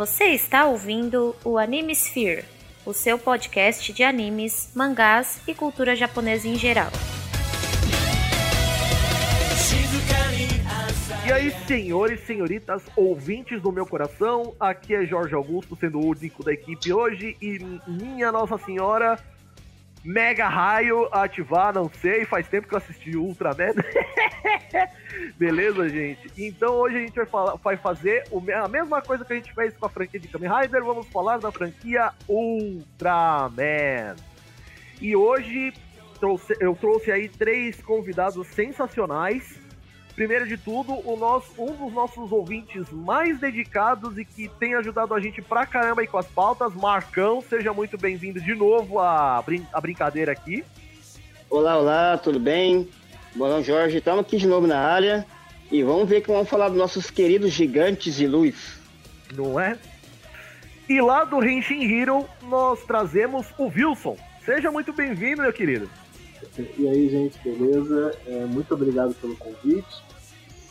Você está ouvindo o Anime Sphere, o seu podcast de animes, mangás e cultura japonesa em geral. E aí, senhores senhoritas, ouvintes do meu coração, aqui é Jorge Augusto, sendo o único da equipe hoje, e minha Nossa Senhora, Mega Raio ativar, não sei, faz tempo que eu assisti Ultraman. Beleza, gente? Então hoje a gente vai, falar, vai fazer a mesma coisa que a gente fez com a franquia de Kamen Rider, vamos falar da franquia Ultraman. E hoje trouxe, eu trouxe aí três convidados sensacionais Primeiro de tudo, o nosso, um dos nossos ouvintes mais dedicados e que tem ajudado a gente pra caramba aí com as pautas, Marcão, seja muito brincadeira de novo à, brin à brincadeira aqui. Olá, olá, tudo bem? Bolão Jorge, estamos aqui de novo na área e vamos ver que vamos falar dos nossos queridos gigantes de luz. Não é? E lá do Henshin Hero, nós trazemos o Wilson. Seja muito bem-vindo, meu querido. E aí, gente, beleza? É, muito obrigado pelo convite.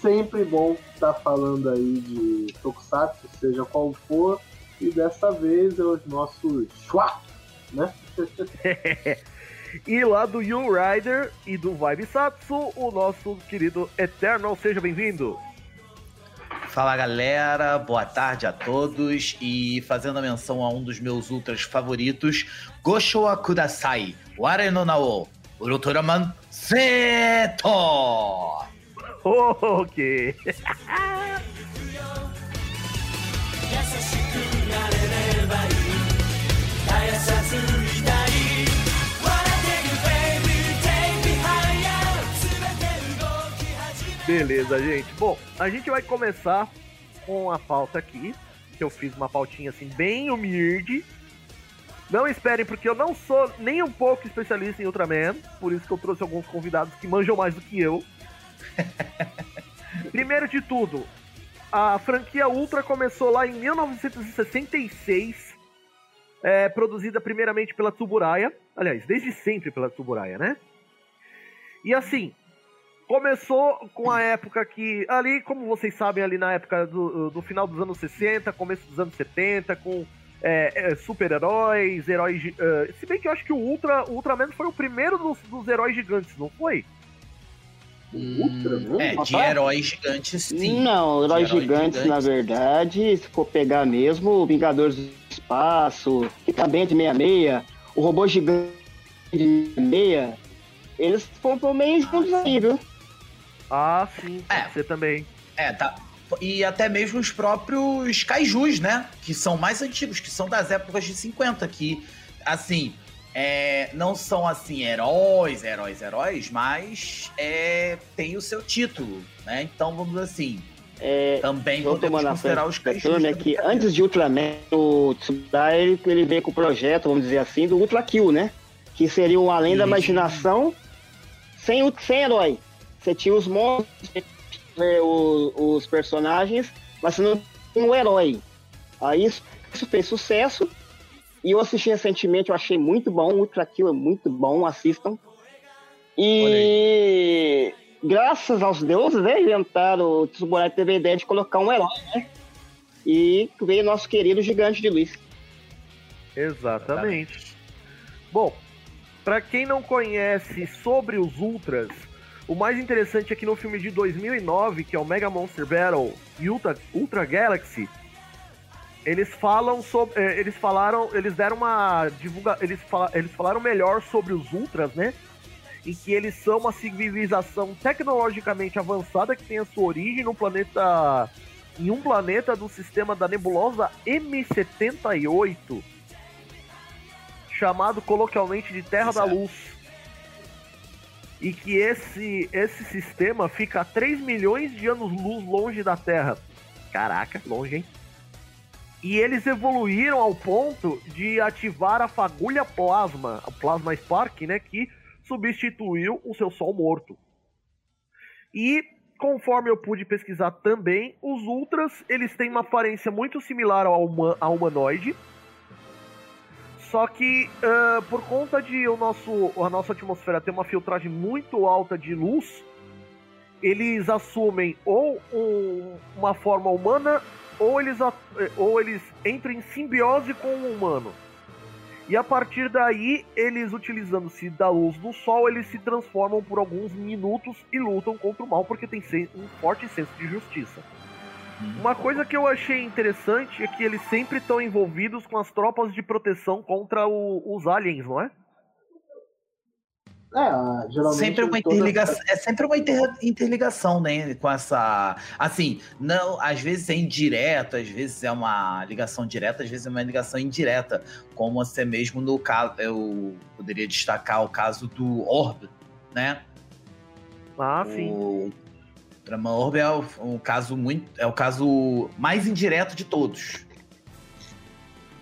Sempre bom estar falando aí de Tokusatsu, seja qual for. E dessa vez é os nossos Schwa, né? e lá do You Rider e do Vibe Satsu, o nosso querido Eternal, seja bem-vindo. Fala galera, boa tarde a todos e fazendo a menção a um dos meus ultras favoritos, Goshoa Kudasai, Ware no Nao, Ultraman Zeto! Ok. Beleza, gente. Bom, a gente vai começar com a pauta aqui, que eu fiz uma pautinha assim bem humilde, não esperem, porque eu não sou nem um pouco especialista em Ultraman, por isso que eu trouxe alguns convidados que manjam mais do que eu. Primeiro de tudo, a franquia Ultra começou lá em 1966, é, produzida primeiramente pela Tsuburaya, aliás, desde sempre pela Tsuburaya, né? E assim, começou com a época que, ali, como vocês sabem, ali na época do, do final dos anos 60, começo dos anos 70, com é, é, super-heróis, heróis. Uh, se bem que eu acho que o Ultra, o Ultraman foi o primeiro dos, dos heróis gigantes, não foi? Hum, é, de heróis gigantes, sim. Não, heróis gigantes, gigantes, na verdade, se for pegar mesmo, Vingadores do Espaço, que também é de 66, o robô gigante de 66, eles foram meio juntos aí, viu? Ah, sim, é. você também. É, tá, e até mesmo os próprios kaijus, né? Que são mais antigos, que são das épocas de 50, que, assim, é, não são, assim, heróis, heróis, heróis, mas é, tem o seu título, né? Então, vamos assim, é, também podemos considerar os kaijus. É que antes de Ultraman, o Tsudai, ele, ele veio com o projeto, vamos dizer assim, do Ultra Kill, né? Que seria um além da imaginação sem, sem herói. Você tinha os monstros, ver o, os personagens, mas você não tem um herói. Aí isso, isso fez sucesso. E eu assisti recentemente, eu achei muito bom. O Ultra Kill é muito bom, assistam. E graças aos deuses, né, inventaram o Tsuburaya teve a ideia de colocar um herói, né? E veio nosso querido gigante de luz. Exatamente. Bom, para quem não conhece sobre os Ultras, o mais interessante é que no filme de 2009, que é o Mega Monster Battle e Ultra, Ultra Galaxy, eles falam sobre. Eh, eles falaram. Eles deram uma. Divulga, eles, fala, eles falaram melhor sobre os Ultras, né? Em que eles são uma civilização tecnologicamente avançada que tem a sua origem no planeta. Em um planeta do sistema da nebulosa M78, chamado coloquialmente de Terra da Luz e que esse, esse sistema fica a 3 milhões de anos-luz longe da Terra. Caraca, longe, hein? E eles evoluíram ao ponto de ativar a fagulha plasma, a Plasma Spark, né, que substituiu o seu Sol morto. E conforme eu pude pesquisar também, os Ultras, eles têm uma aparência muito similar ao, humanoide, só que uh, por conta de o nosso, a nossa atmosfera ter uma filtragem muito alta de luz, eles assumem ou um, uma forma humana ou eles, ou eles entram em simbiose com o humano. E a partir daí, eles utilizando-se da luz do sol, eles se transformam por alguns minutos e lutam contra o mal porque tem um forte senso de justiça. Uma coisa que eu achei interessante é que eles sempre estão envolvidos com as tropas de proteção contra o, os aliens, não é? É, geralmente. Sempre uma interligação, toda... É sempre uma inter, interligação, né? Com essa. Assim, não, às vezes é indireto, às vezes é uma ligação direta, às vezes é uma ligação indireta. Como até mesmo no caso. Eu poderia destacar o caso do Orb, né? Ah, sim. O Trama Orb é o, o caso muito. É o caso mais indireto de todos.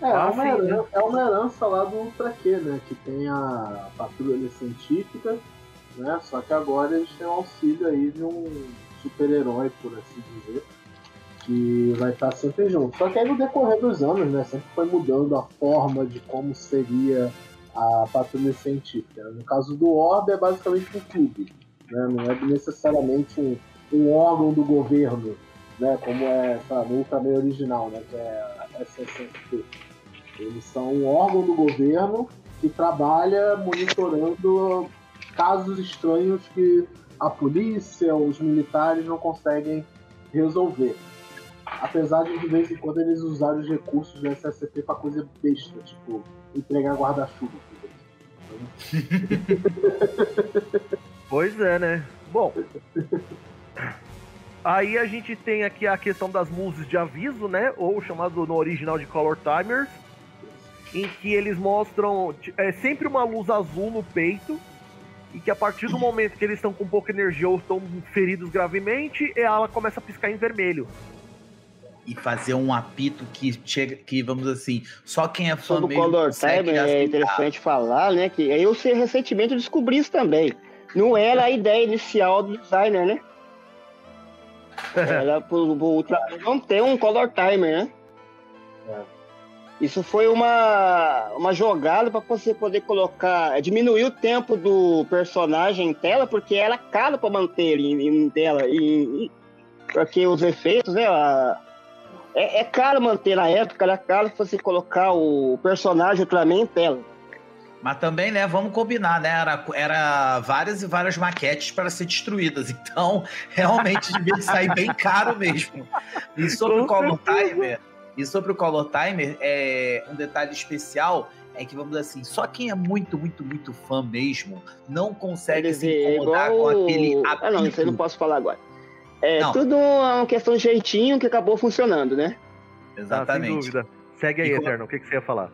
É, é, uma herança, é uma herança lá do Ultra Q, né? Que tem a patrulha científica, né? Só que agora eles têm o auxílio aí de um super-herói, por assim dizer, que vai estar sempre junto. Só que aí no decorrer dos anos, né? Sempre foi mudando a forma de como seria a patrulha científica. No caso do Orb é basicamente um clube, né? Não é necessariamente um, um órgão do governo, né? Como é, sabe, Ultraman original, né? Que é a SSSP. Eles são um órgão do governo que trabalha monitorando casos estranhos que a polícia, os militares não conseguem resolver. Apesar de de vez em quando eles usarem os recursos do SSP para coisa besta, tipo entregar guarda-chuva. pois é, né? Bom, aí a gente tem aqui a questão das luzes de aviso, né? Ou chamado no original de Color Timers, em que eles mostram é sempre uma luz azul no peito e que a partir do momento que eles estão com pouca energia ou estão feridos gravemente, ela começa a piscar em vermelho. E fazer um apito que chega, que vamos assim, só quem é fã Sobre o Color Time é interessante falar, né? Que eu sei recentemente descobri isso também. Não era a ideia inicial do designer, né? Era pro, pro não ter um Color Timer, né? É. Isso foi uma, uma jogada para você poder colocar, é, diminuir o tempo do personagem em tela, porque era caro para manter ele em, em tela. E, e, porque os efeitos, né? A, é, é, caro manter na época, era caro você colocar o personagem Ultraman em tela. Mas também, né, vamos combinar, né? Era, era várias e várias maquetes para ser destruídas. Então, realmente devia sair bem caro mesmo. E sobre o Color Timer, e sobre o Color Timer, é, um detalhe especial é que, vamos dizer assim, só quem é muito, muito, muito fã mesmo não consegue se incomodar igual... com aquele apito. Ah, não, isso eu não posso falar agora. É não. tudo uma questão de jeitinho que acabou funcionando, né? Exatamente. Ah, sem dúvida. Segue aí, e Eterno, o que, que você ia falar?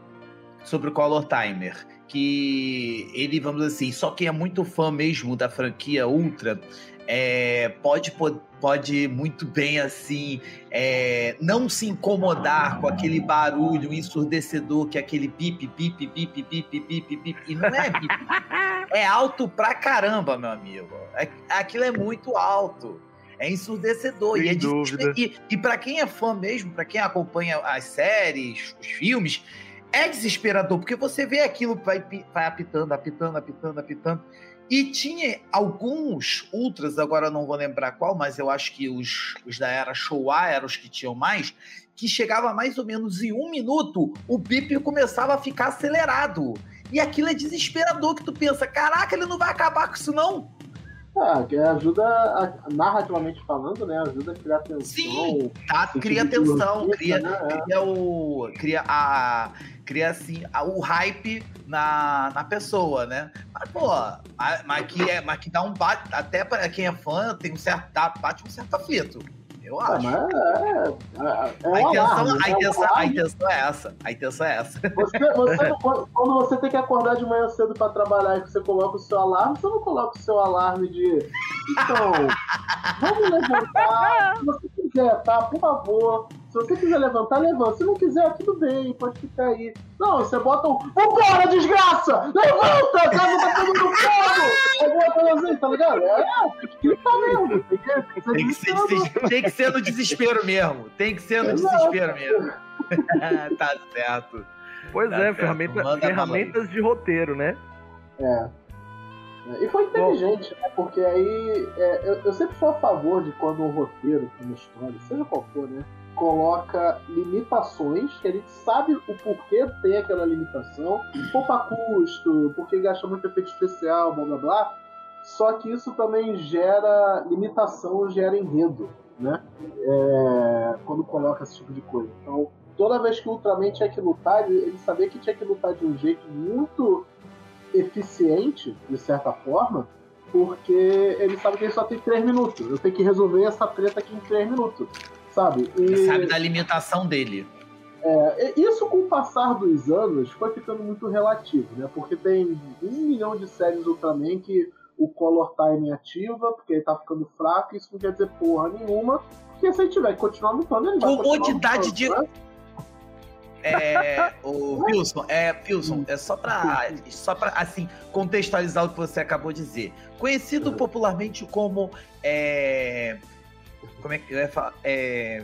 Sobre o Color Timer, que ele, vamos dizer assim, só quem é muito fã mesmo da franquia Ultra é, pode, pode muito bem assim é, não se incomodar com aquele barulho ensurdecedor que é aquele pip, pip, pip, pip, pip, pip, e não é pip. é alto pra caramba, meu amigo. É, aquilo é muito alto. É ensurdecedor. Sem e, é dúvida. e, e para quem é fã mesmo, para quem acompanha as séries, os filmes, é desesperador, porque você vê aquilo, vai, vai apitando, apitando, apitando, apitando. E tinha alguns ultras, agora não vou lembrar qual, mas eu acho que os, os da era Showa eram os que tinham mais, que chegava mais ou menos em um minuto, o bip começava a ficar acelerado. E aquilo é desesperador, que tu pensa, caraca, ele não vai acabar com isso não? Ah, que ajuda, a, narrativamente falando, né? Ajuda a criar tensão. Sim, tá, cria tensão, cria, né? cria, o, cria a cria assim o hype na, na pessoa, né? Mas, pô, mas que, é, mas que dá um bate, até para quem é fã, tem um certo, dá, bate um certo afeto. Eu acho. A, intenção, é essa. A intenção é essa. Você, você, quando você tem que acordar de manhã cedo para trabalhar e você coloca o seu alarme, você não coloca o seu alarme de. Então, vamos levantar. Se você quiser, tá? Por favor. Se você quiser levantar, levanta. Se não quiser, tudo bem, pode ficar aí. Não, você bota um. Vambora, desgraça! Levanta! Casa tá no fogo! Alguma coisa assim, tá ligado? É, tem que gritar mesmo. Tem que, tem que, ser, tem que ser, tem que ser no desespero mesmo. Tem que ser no Exato. desespero mesmo. tá certo. Pois tá é, certo. Ferramenta, ferramentas de roteiro, né? É. E foi inteligente, né? Porque aí é, eu, eu, sempre sou a favor de quando um roteiro, uma história, seja qual for, né? Coloca limitações, que a gente sabe o porquê tem aquela limitação, poupa custo, porque gasta muito efeito especial, blá blá blá. Só que isso também gera limitação, gera enredo, né? É, quando coloca esse tipo de coisa. Então, toda vez que o Ultraman tinha que lutar, ele, sabia que tinha que lutar de um jeito muito eficiente, de certa forma, porque ele sabe que ele só tem 3 minutos. Eu tenho que resolver essa treta aqui em 3 minutos, sabe? E... Sabe da limitação dele. É, isso com o passar dos anos foi ficando muito relativo, né? Porque tem um milhão de séries Ultraman que o color time ativa, porque ele tá ficando fraco, isso não quer dizer porra nenhuma, porque se ele tiver que continuar lutando, ele vai Comodidade de. Né? É, o Wilson, é, Wilson, é só pra, só pra, assim, contextualizar o que você acabou de dizer. Conhecido uhum. popularmente como, é, como é que eu ia falar? É,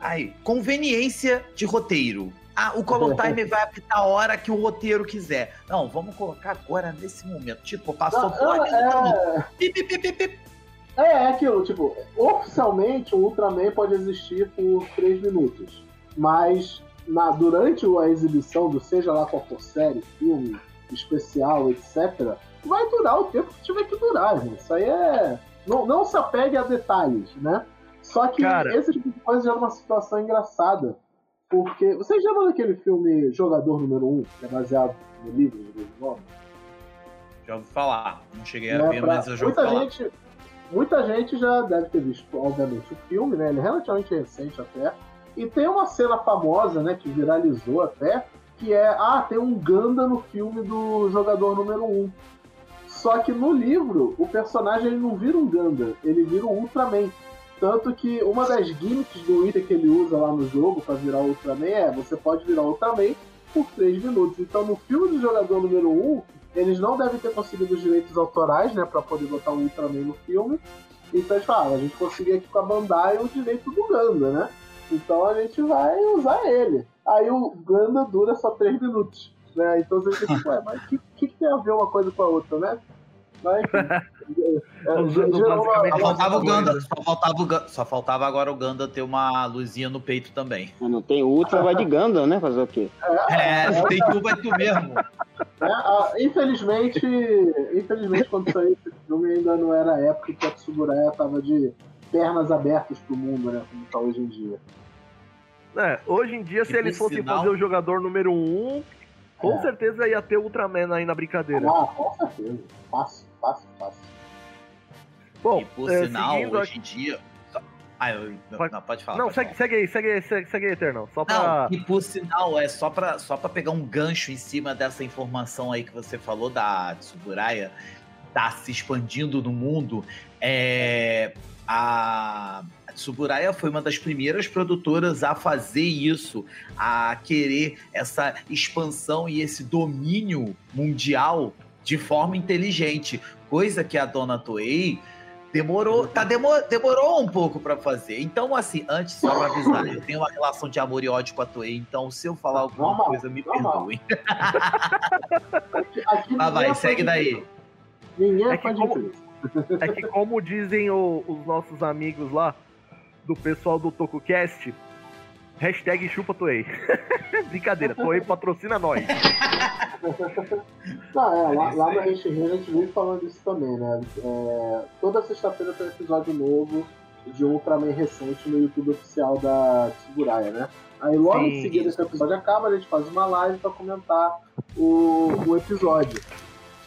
ai, conveniência de roteiro. Ah, o color time vai apitar a hora que o roteiro quiser. Não, vamos colocar agora nesse momento. Tipo, passou por ali, é... Pip, pip, pip. É, é aquilo, tipo, oficialmente o Ultraman pode existir por 3 minutos. Mas na, durante a exibição do seja lá qual for série, filme, especial, etc., vai durar o tempo que tiver que durar, gente. Isso aí é. Não, não se apegue a detalhes, né? Só que Cara... esse tipo de coisa já é uma situação engraçada. Porque. Vocês lembram daquele filme Jogador Número 1, que é baseado no livro do mesmo nome? Já ouvi falar. Não cheguei a é, ver, pra... mas eu já ouvi muita falar. Gente, muita gente já deve ter visto, obviamente, o filme, né? Ele é relativamente recente até. E tem uma cena famosa, né, que viralizou até, que é, ah, tem um Ganda no filme do jogador número 1. Só que no livro, o personagem ele não vira um Ganda, ele vira um Ultraman. Tanto que uma das gimmicks do item que ele usa lá no jogo para virar Ultraman é você pode virar Ultraman por 3 minutos. Então no filme do jogador número 1, eles não devem ter conseguido os direitos autorais, né, para poder botar o Ultraman no filme. Então eles falam, ah, a gente conseguiu aqui com a Bandai o direito do Ganda, né? Então a gente vai usar ele. Aí o Ganda dura só 3 minutos. Né? Então você fica, ué, mas o que, que, tem a ver uma coisa com a outra, né? Mas, só, faltava o Ganda, só, faltava o Ganda, só faltava agora o Ganda ter uma luzinha no peito também. Não tem Ultra, vai de Ganda, né? Fazer o quê? É, é tem tu, vai tu mesmo. É, ah, infelizmente, infelizmente, quando saiu esse filme, ainda não era a época que a Tsuburaya tava de pernas abertas pro mundo, né? Como tá hoje em dia. É, hoje em dia, se ele fosse sinal... fazer o jogador número um, com é. certeza ia ter Ultraman aí na brincadeira. Ah, com certeza. Fácil, fácil, fácil. Bom, e por é, sinal, hoje aqui... em dia. Ah, eu... pode... Não, pode falar. Não, pode segue, falar. segue aí, segue aí, segue, segue aí, Eternal. Só pra... Não, e por sinal, é só pra, só pra pegar um gancho em cima dessa informação aí que você falou da Tsuburaya, tá se expandindo no mundo. É a Tsuburaya foi uma das primeiras produtoras a fazer isso, a querer essa expansão e esse domínio mundial de forma inteligente, coisa que a dona Toei demorou, tá demor, demorou um pouco para fazer. Então, assim, antes só para avisar, eu tenho uma relação de amor e ódio com a Toei, então se eu falar alguma normal, coisa, me perdoem. ah, vai, segue daí. Ninguém é, é fã de é que como dizem o, os nossos amigos lá, do pessoal do TokuCast, hashtag chupa Toei. Brincadeira, Toei patrocina nós. Não, é, lá, lá no Rente a gente vive falando isso também, né? É, toda sexta-feira tem um episódio novo de um Ultraman recente no YouTube oficial da Tsuburaya, né? Aí logo Sim, em seguida esse episódio acaba, a gente faz uma live pra comentar o, o episódio.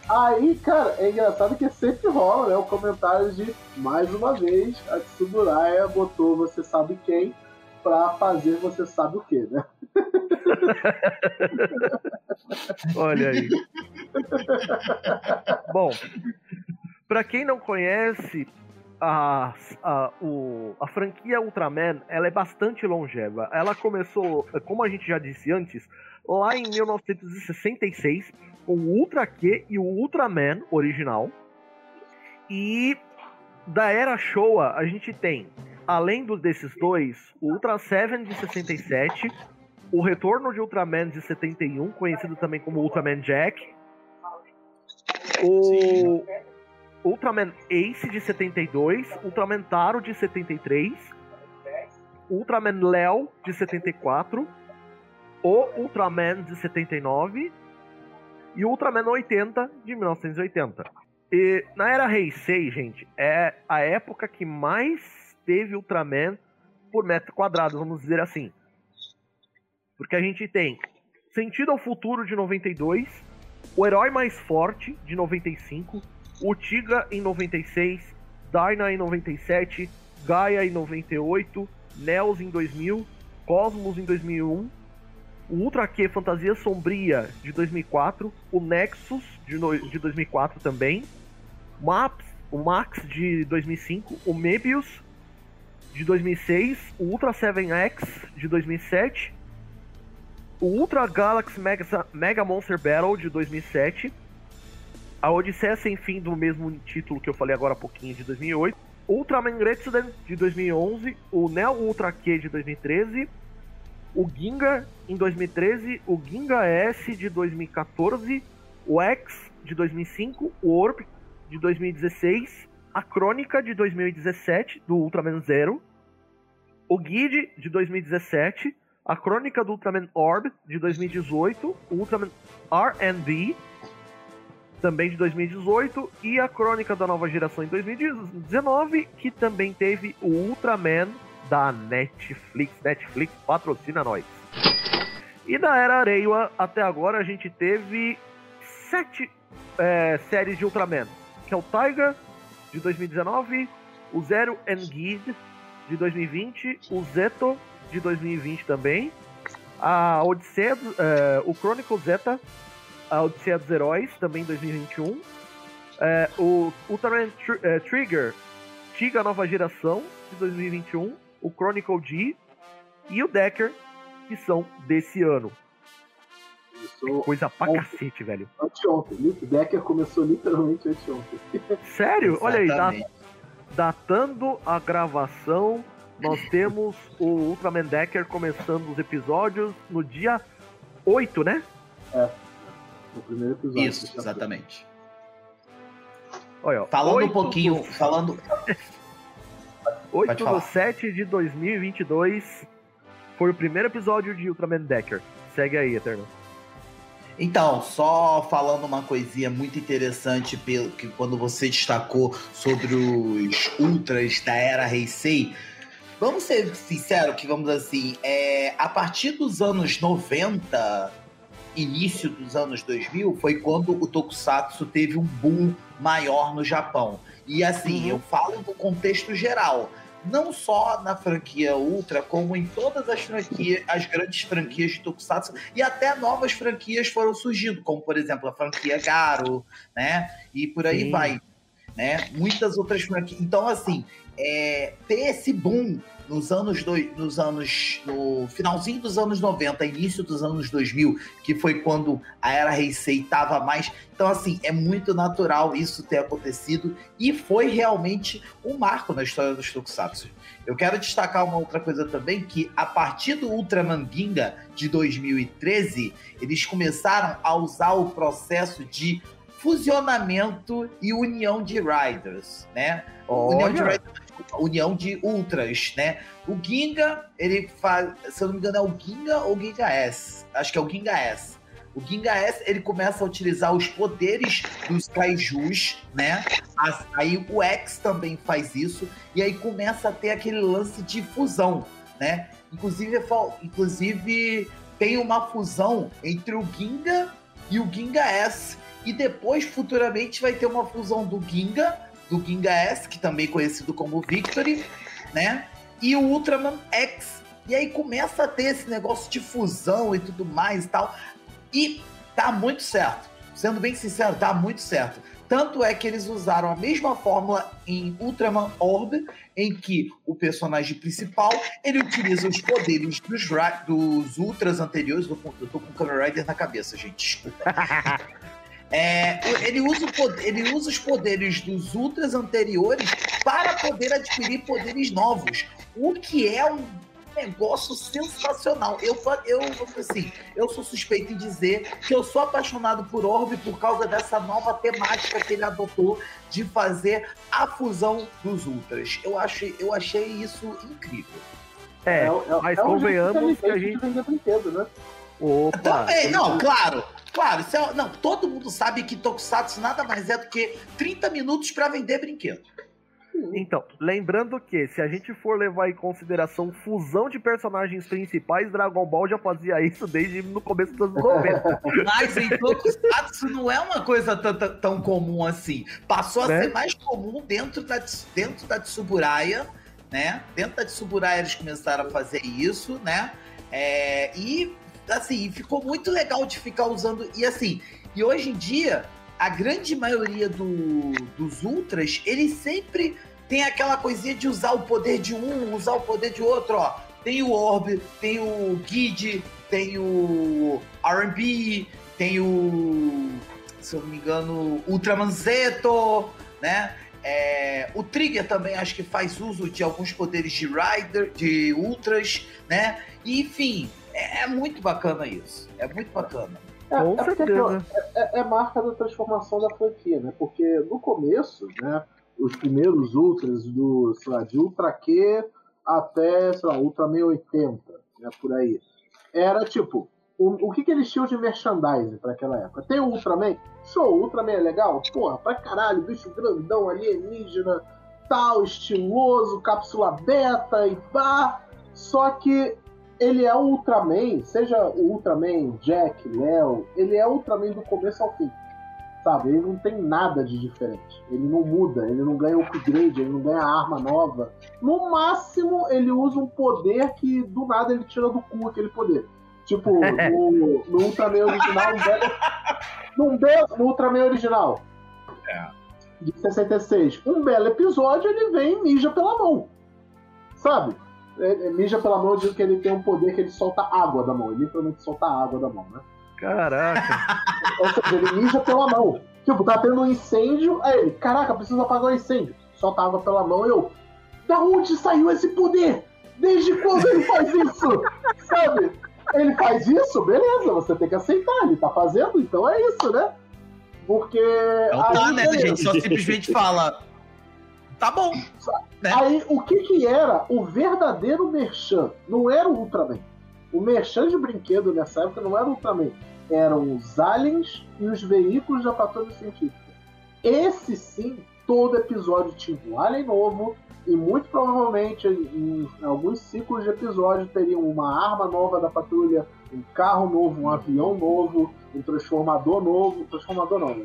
Aí, cara, é engraçado que sempre rola, né? O comentário de, mais uma vez, a Tsuburaya botou você sabe quem pra fazer você sabe o que, né? Olha aí. Bom, para quem não conhece, a, a, o, a franquia Ultraman ela é bastante longeva. Ela começou, como a gente já disse antes, lá em 1966 com o Ultra Q e o Ultraman original. E da era Showa a gente tem, além dos desses dois, o Ultra 7 de 67, o retorno de Ultraman de 71, conhecido também como Ultraman Jack, o Ultraman Ace de 72, Ultraman Taro de 73, Ultraman Léo de 74, o Ultraman de 79 e o Ultraman 80 de 1980. E na era Heisei, gente, é a época que mais teve Ultraman por metro quadrado, vamos dizer assim. Porque a gente tem Sentido ao Futuro de 92, O Herói Mais Forte de 95, O Tiga em 96, Dyna em 97, Gaia em 98, Nels em 2000, Cosmos em 2001, o Ultra Q Fantasia Sombria de 2004, o Nexus de, no, de 2004 também, Maps, o Max de 2005, o Mebius de 2006, o Ultra 7X de 2007, o Ultra Galaxy Mega, Mega Monster Battle de 2007, a Odisseia Sem Fim do mesmo título que eu falei agora há pouquinho de 2008, Ultraman Retsuden de 2011, o Neo Ultra Q de 2013, o Ginga em 2013, o Ginga S de 2014, o X de 2005, o Orb de 2016, a Crônica de 2017 do Ultraman Zero, o Guide de 2017, a Crônica do Ultraman Orb de 2018, o Ultraman R&D também de 2018 e a Crônica da Nova Geração em 2019, que também teve o Ultraman da Netflix. Netflix patrocina nós. E da Era Areiwa até agora a gente teve sete é, séries de Ultraman, que é o Tiger de 2019, o Zero and Guide de 2020, o Zeto de 2020 também. A Odisseia, é, o Chronicle Zeta, a Odisseia dos Heróis, também em 2021. É, o Ultraman Tr é, Trigger, Tiga Nova Geração, de 2021. O Chronicle G e o Decker, que são desse ano. Começou Coisa pra ontem. cacete, velho. Anteontem. O Decker começou literalmente anteontem. Sério? Olha aí, da- Exatamente. datando a gravação, nós temos o Ultraman Decker começando os episódios no dia 8, né? No primeiro episódio. Isso, exatamente. Olha, ó, Falando 8 um pouquinho, do- falando. 8 Pode de falar. 7 de 2022 foi o primeiro episódio de Ultraman Decker. Segue aí, Eterno. Então, só falando uma coisinha muito interessante pelo que quando você destacou sobre os ultras da era Heisei, vamos ser sinceros que vamos assim, é, a partir dos anos 90, início dos anos 2000, foi quando o Tokusatsu teve um boom maior no Japão. E assim, Uhum. eu falo no contexto geral. Não só na franquia Ultra, como em todas as franquias, as grandes franquias de Tokusatsu, e até novas franquias foram surgindo, como por exemplo a franquia Garo, né? E por aí Sim. vai, né? Muitas outras franquias. Então, assim, é, ter esse boom nos anos dois, nos anos no finalzinho dos anos 90, início dos anos 2000, que foi quando a era Heisei estava mais. Então, assim, é muito natural isso ter acontecido e foi realmente um marco na história dos Tokusatsu. Eu quero destacar uma outra coisa também, que a partir do Ultraman Ginga de 2013, eles começaram a usar o processo de fusionamento e união de Riders, né? União de Olha, Riders, união de Ultras, né? O Ginga, ele faz, se eu não me engano, é o Ginga ou Ginga S. Acho que é o Ginga S. O Ginga S, ele começa a utilizar os poderes dos Kaijus, né? Aí o X também faz isso, e aí começa a ter aquele lance de fusão, né? Inclusive, é inclusive tem uma fusão entre o Ginga e o Ginga S. E depois, futuramente, vai ter uma fusão do Ginga, do Ginga S, que também é conhecido como Victory, né? E o Ultraman X. E aí começa a ter esse negócio de fusão e tudo mais e tal. E tá muito certo. Sendo bem sincero, tá muito certo. Tanto é que eles usaram a mesma fórmula em Ultraman Orb, em que o personagem principal ele utiliza os poderes dos, dos Ultras anteriores. Eu tô, eu tô com o Kamen Rider na cabeça, gente. É, ele, usa o poder- ele usa os poderes dos Ultras anteriores para poder adquirir poderes novos. O que é um negócio sensacional. Eu, eu assim, eu sou suspeito em dizer que eu sou apaixonado por Orb por causa dessa nova temática que ele adotou de fazer a fusão dos Ultras. Eu achei, eu achei isso incrível. É, mas convenhamos que a gente. brinquedo, né? Opa! Também, não, claro. Claro, isso é, não, todo mundo sabe que Tokusatsu nada mais é do que 30 minutos pra vender brinquedo. Então, lembrando que se a gente for levar em consideração fusão de personagens principais, Dragon Ball já fazia isso desde no começo dos anos 90. Mas em Tokusatsu não é uma coisa tão comum assim. Passou a Né? ser mais comum dentro da, dentro da Tsuburaya, né? Dentro da Tsuburaya eles começaram a fazer isso, né? É, e, assim, ficou muito legal de ficar usando. E, assim, e hoje em dia, a grande maioria do- dos Ultras, eles sempre tem aquela coisinha de usar o poder de um, usar o poder de outro, ó. Tem o Orb, tem o Guide, tem o R&B, tem o, se eu não me engano, Ultraman Zeto, né? É, o Trigger também acho que faz uso de alguns poderes de Rider, de Ultras, né? E, enfim, é, é muito bacana isso. É muito bacana. É, Com é porque, certeza. é, é marca da transformação da franquia, né? Porque no começo, né, os primeiros Ultras do, sei lá, de Ultra Q até, sei lá, Ultraman 80, né, por aí. Era tipo, o, o que, que eles tinham de merchandising para aquela época? Tem o Ultraman? Show, o Ultraman é legal? Porra, pra caralho, bicho grandão, alienígena, tal, estiloso, cápsula beta e pá. Só que ele é o Ultraman, seja o Ultraman Jack, Léo, ele é o Ultraman do começo ao fim. Sabe? Ele não tem nada de diferente. Ele não muda, ele não ganha upgrade, ele não ganha arma nova. No máximo, ele usa um poder que do nada ele tira do cu aquele poder. Tipo, no, no Ultraman original, um belo, no Ultraman original. De 66. Um belo episódio, ele vem e mija pela mão. Sabe? É, é, mija pela mão, eu digo que ele tem um poder que ele solta água da mão. Ele literalmente solta água da mão, né? Caraca. Ou seja, ele mija pela mão. Tipo, tá tendo um incêndio, aí ele, caraca, preciso apagar o incêndio. Solta água pela mão e eu, da onde saiu esse poder? Desde quando ele faz isso? Sabe? Ele faz isso, beleza, você tem que aceitar, ele tá fazendo, então é isso, né? Porque. Então tá, aí, né? Gente só simplesmente fala. Tá bom. né? Aí, o que que era o verdadeiro Merchan? Não era o Ultraman. O Merchan de brinquedo nessa época não era o Ultraman. Eram os aliens e os veículos da patrulha científica. Esse sim, todo episódio tinha um alien novo e muito provavelmente em, alguns ciclos de episódio teriam uma arma nova da patrulha, um carro novo, um avião novo, um transformador novo, transformador não,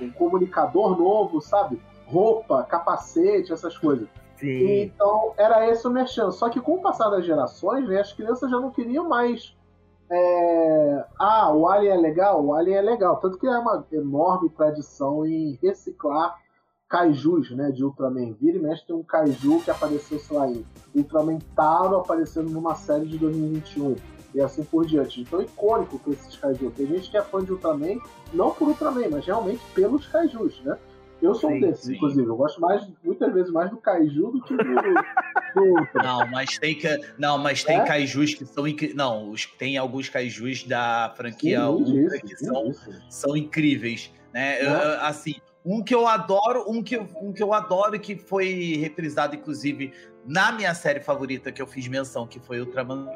um comunicador novo, sabe? Roupa, capacete, essas coisas. Sim. Então, era esse o merchan. Só que com o passar das gerações, né, as crianças já não queriam mais. é, Ah, o Alien é legal? O Alien é legal. Tanto que é uma enorme tradição em reciclar kaijus, né, de Ultraman. Vira e mexe tem um kaiju que apareceu, sei lá, em Ultraman Taro aparecendo numa série de 2021. E assim por diante. Então é icônico com esses kaijus. Tem gente que é fã de Ultraman, não por Ultraman, mas realmente pelos kaijus, né? Eu sou um Sim, desses, sim. inclusive. Eu gosto mais, muitas vezes mais do Kaiju do que do, do. Não, mas tem que, não, mas tem É? kaijus que são incríveis. Não, os- tem alguns kaijus da franquia Sim, Ultra disso, que são, são incríveis, né? Né? Eu- assim, um que eu adoro, um que, eu- um que eu adoro que foi reprisado inclusive na minha série favorita que eu fiz menção, que foi Ultraman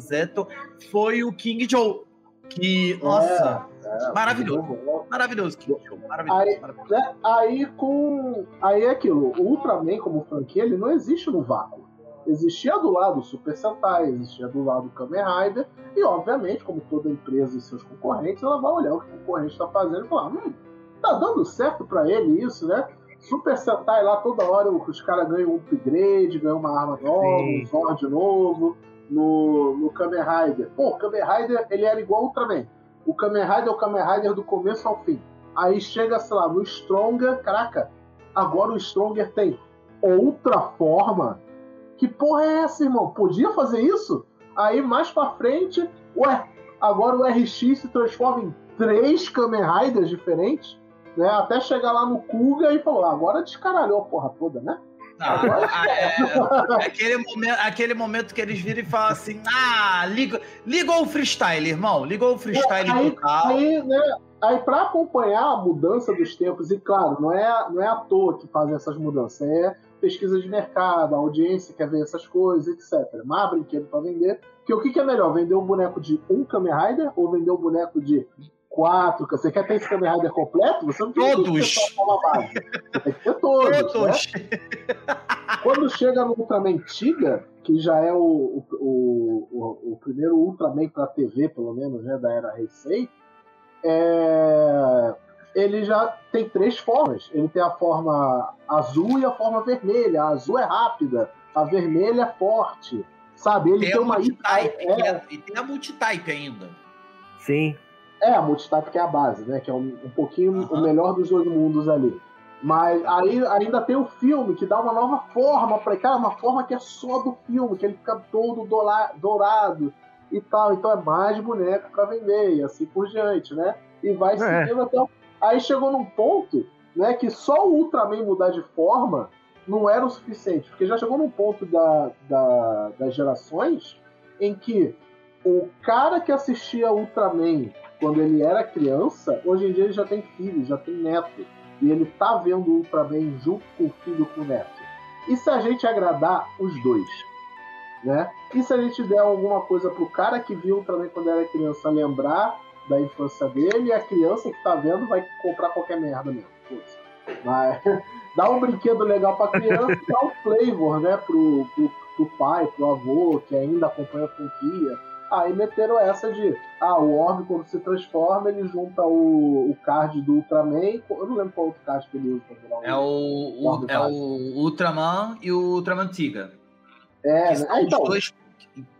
Zeto, foi o King Joe. Que, nossa, É, maravilhoso. bom. maravilhoso King maravilhoso. Aí- maravilhoso. Né? Aí com. Aí é aquilo, o Ultraman como franquia, ele não existe no vácuo. Existia do lado o Super Sentai, existia do lado o Kamen Rider, e obviamente, como toda empresa e seus concorrentes, ela vai olhar o que o concorrente está fazendo e falar, hum, tá dando certo pra ele isso, né? Super Sentai lá toda hora os caras ganham um upgrade, ganham uma arma nova, Sim. um Zord novo. No, no Kamen Rider. Pô, o Kamen Rider ele era igual ao Ultraman. O Kamen Rider é o Kamen Rider do começo ao fim. Aí chega, sei lá, no Stronger, caraca, agora o Stronger tem outra forma. Que porra é essa, irmão? Podia fazer isso? Aí mais pra frente, ué, agora o RX se transforma em três Kamen Riders diferentes, né? Até chegar lá no Kuga e falou, "Ah, agora descaralhou a porra toda, né? Ah, é, aquele, momento, aquele momento que eles viram e falam assim: ah, liga, ligou o freestyle, irmão. Ligou o freestyle aí, total. Aí, né, aí para acompanhar a mudança dos tempos, e claro, não é, não é à toa que fazem essas mudanças, é pesquisa de mercado, a audiência quer ver essas coisas, etc. Mas brinquedo para vender. Que o que, que é melhor? Vender um boneco de um Kamen Rider ou vender um boneco de quatro. Você quer ter esse Kamen Rider completo? Você não tem todos. Que base. Você tem que ter todos. todos. Né? Quando chega no Ultraman Tiga, que já é o, o, o, o primeiro Ultraman para TV, pelo menos, né, da era Heisei, é... ele já tem três formas. Ele tem a forma azul e a forma vermelha. A azul é rápida, a vermelha é forte. Sabe? Ele tem, tem uma. Multitype, é... E tem a multitype ainda. Sim. É, a multitype que é a base, né? Que é um, um pouquinho uhum. o melhor dos dois mundos ali. Mas aí ainda tem o filme que dá uma nova forma para cara, uma forma que é só do filme, que ele fica todo dourado e tal. Então é mais boneco para vender e assim por diante, né? E vai é. seguindo até. Aí chegou num ponto, né, que só o Ultraman mudar de forma não era o suficiente, porque já chegou num ponto da, da, das gerações em que o cara que assistia Ultraman quando ele era criança, hoje em dia ele já tem filho, já tem neto. E ele tá vendo o Ultraman junto com o filho com o neto. E se a gente agradar os dois? Né? E se a gente der alguma coisa pro cara que viu Ultraman quando era criança lembrar da infância dele e a criança que tá vendo vai comprar qualquer merda mesmo. Putz. Mas dá um brinquedo legal pra criança dá um flavor, né, pro, pro, pro pai, pro avô, que ainda acompanha a franquia Aí meteram essa de, ah, o Orb quando se transforma, ele junta o, o card do Ultraman. Eu não lembro qual outro card que ele usa pra virar um. É o, o é o Ultraman e o Ultraman Tiga. É, né? Ah, então. Dois...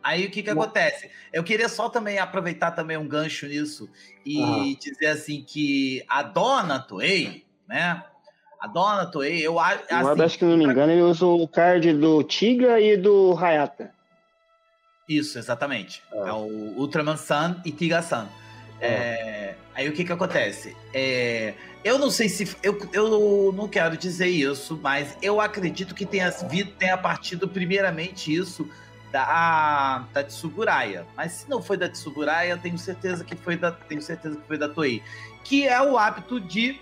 Aí o que que acontece? Eu queria só também aproveitar também um gancho nisso e dizer assim que a dona Toei, né? A dona Toei, eu acho. Assim, acho que não me engano, ele usa o card do Tiga e do Hayata. Isso, exatamente. É, é o Ultraman Sun e Tiga Sun. É. É, aí o que que acontece? É, eu não sei se. Eu, eu não quero dizer isso, mas eu acredito que tenha, tenha partido primeiramente isso da, da Tsuburaya. Mas se não foi da Tsuburaya, tenho certeza que foi da, tenho certeza que foi da Toei. Que é o hábito de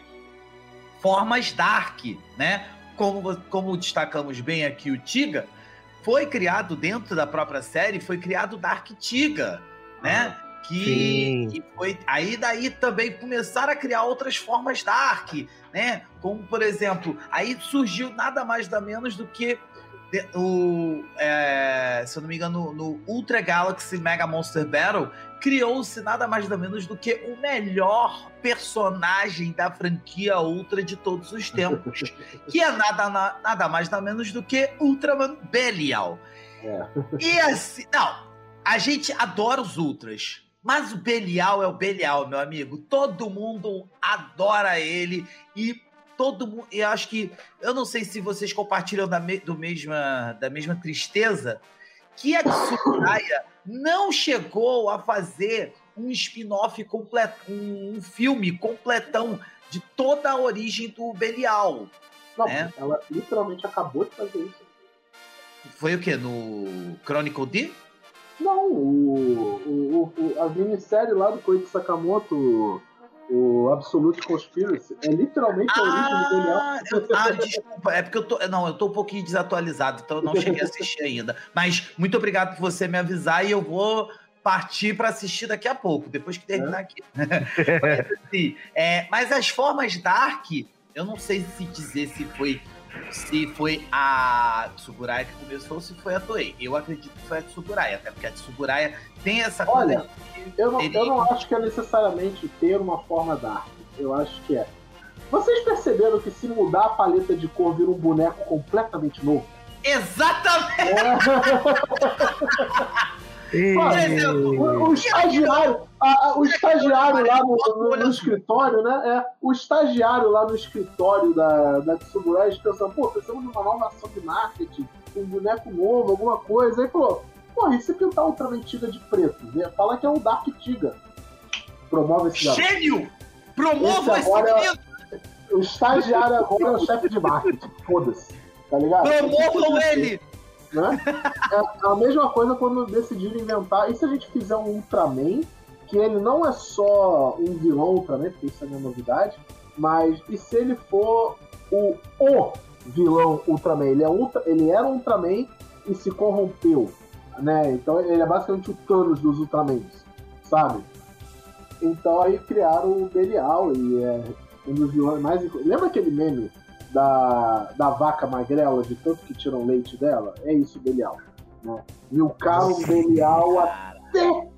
formas dark, né? Como, como destacamos bem aqui o Tiga, foi criado dentro da própria série, foi criado Dark Tiga, né? Ah, que, que, foi aí daí também começaram a criar outras formas dark, né? Como por exemplo, aí surgiu nada mais nada menos do que o, é, se eu não me engano, no, Ultra Galaxy Mega Monster Battle, criou-se nada mais nada menos do que o melhor personagem da franquia Ultra de todos os tempos. que é nada, nada mais nada menos do que Ultraman Belial. É. E assim, não, a gente adora os Ultras. Mas o Belial é o Belial, meu amigo. Todo mundo adora ele e todo mundo. Eu acho que. Eu não sei se vocês compartilham da, me, do mesma, da mesma tristeza que a Tsuburaya não chegou a fazer um spin-off completo, um, filme completão de toda a origem do Belial. Não, né? ela literalmente acabou de fazer isso. Foi o que? No Chronicle D? Não, o, o, o, a minissérie lá do Koichi Sakamoto o Absolute Conspiracy é literalmente a origem do Daniel. Ah, ah, desculpa, é porque eu tô. Não, eu tô um pouquinho desatualizado, então eu não cheguei a assistir ainda. Mas muito obrigado por você me avisar e eu vou partir para assistir daqui a pouco, depois que terminar é? aqui. mas, assim, é, mas as formas Dark, eu não sei se dizer se foi se foi a Tsuburaya que começou ou se foi a Toei. Eu acredito que foi a Tsuburaya, até porque a Tsuburaya tem essa Olha, coisa. Eu não, eu não acho que é necessariamente ter uma forma dark. Eu acho que é. Vocês perceberam que se mudar a paleta de cor vira um boneco completamente novo? Exatamente! É. Por exemplo, o, o estagiário, a, a, o estagiário lá no, no, no, escritório, né? É, o estagiário lá no escritório da, da Tsuburaya pensando, pô, precisamos de uma nova ação de marketing, um boneco novo, alguma coisa. Aí falou, porra, e se pintar outra Tiga de preto? Fala que é o Dark Tiga. Promove esse Gênio! Promova esse, esse é, O estagiário agora é o chefe de marketing. Foda-se. tá ligado? Promovam ele! Né? É a mesma coisa quando decidiram inventar. E se a gente fizer um Ultraman, que ele não é só um vilão Ultraman, porque isso é uma novidade, mas e se ele for o, o vilão Ultraman? Ele, é ultra, ele era um Ultraman e se corrompeu, né? Então ele é basicamente o Thanos dos Ultramans, sabe? Então aí criaram o Belial e é um dos vilões mais. Lembra aquele meme da, da vaca magrela, de tanto que tiram leite dela? É isso, Belial. Né? Milcaram o Belial até,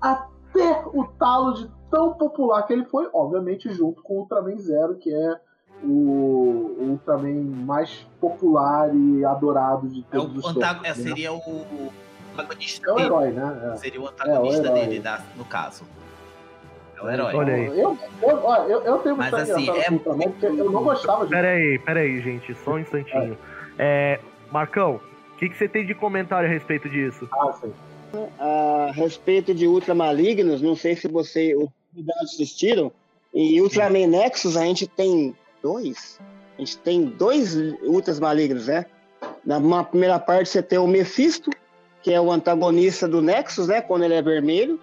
até o talo de tão popular que ele foi, obviamente, junto com o Ultraman Zero, que é o, o Ultraman mais popular e adorado de É o todos os antago- tempos, é, né? seria o o antagonista É o dele. herói, né? É. Seria o antagonista É, o dele, no caso. É o herói. Olha aí. Eu, eu, eu, eu tenho Mas, muita assim, é Ultraman, porque eu não gostava de Pera aí, pera aí, gente, só um instantinho. É, Marcão, o que, que você tem de comentário a respeito disso? Ah, sim. a respeito de Ultramalignos, não sei se você assistiram, em Ultraman Nexus a gente tem dois. A gente tem dois Ultras Malignos, né? Na uma primeira parte você tem o Mephisto, que é o antagonista do Nexus, né? Quando ele é vermelho.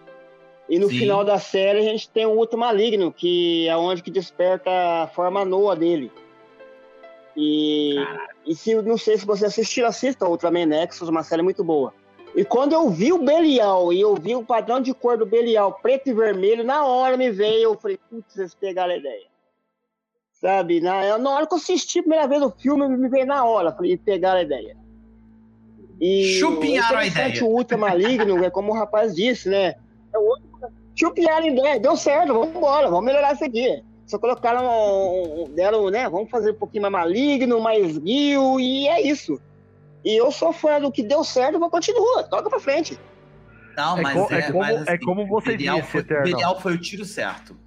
E no Sim. final da série a gente tem o Ultra Maligno, que é onde que desperta a forma Noa dele. E, e se não sei se você assistiu, assista o Ultraman Nexus, uma série muito boa. E quando eu vi o Belial e eu vi o padrão de cor do Belial, preto e vermelho, na hora me veio, eu falei, putz, eles pegaram a ideia. Sabe, na, na hora que eu assisti a primeira vez o filme, me veio na hora, falei, pegaram a ideia. E Chupinharam a ideia. O Ultra Maligno, é como o rapaz disse, né? É o outro- Chupinharam a ideia, deu certo, vamos embora, vamos melhorar isso aqui. Só colocaram, deram, né? Vamos fazer um pouquinho mais maligno, mais guio, e é isso. E eu sou fã do que deu certo, mas continua, toca pra frente. Não, É mas co- é é, como- mas, assim, é como você disse, foi, Eternal. Belial foi o tiro certo.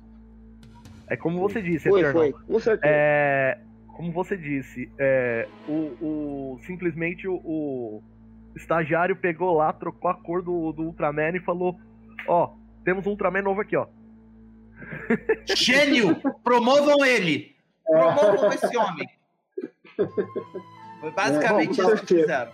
É como você disse, Foi, Eternal. foi, com certeza. É, como você disse, é, o, o- simplesmente o, o estagiário pegou lá, trocou a cor do, do Ultraman e falou: Ó, temos um Ultraman novo aqui, ó. Gênio! Promovam ele! Promovam esse homem! Foi basicamente É, bom, isso que fizeram.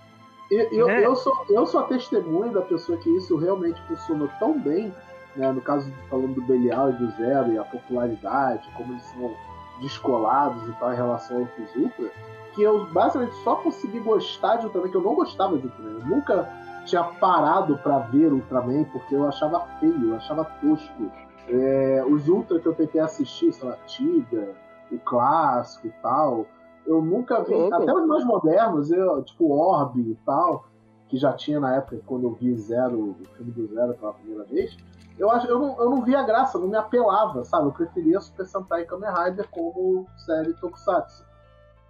Eu, É. eu, sou, eu sou a testemunha da pessoa que isso realmente funcionou tão bem, né? No caso, falando do Belial e do Zero e a popularidade, como eles são descolados e tal em relação aos Ultra, que eu basicamente só consegui gostar de Ultraman, que eu não gostava de Ultraman. Eu nunca tinha parado pra ver Ultraman, porque eu achava feio, eu achava tosco. É, os Ultra que eu tentei assistir, sei lá, Tiga, o clássico e tal, eu nunca vi, até os mais modernos, eu, tipo Orb e tal, que já tinha na época quando eu vi Zero, o filme do Zero pela primeira vez, eu, acho, eu, não, eu não via graça, não me apelava, sabe? Eu preferia Super Sentai e Kamen Rider como série Tokusatsu.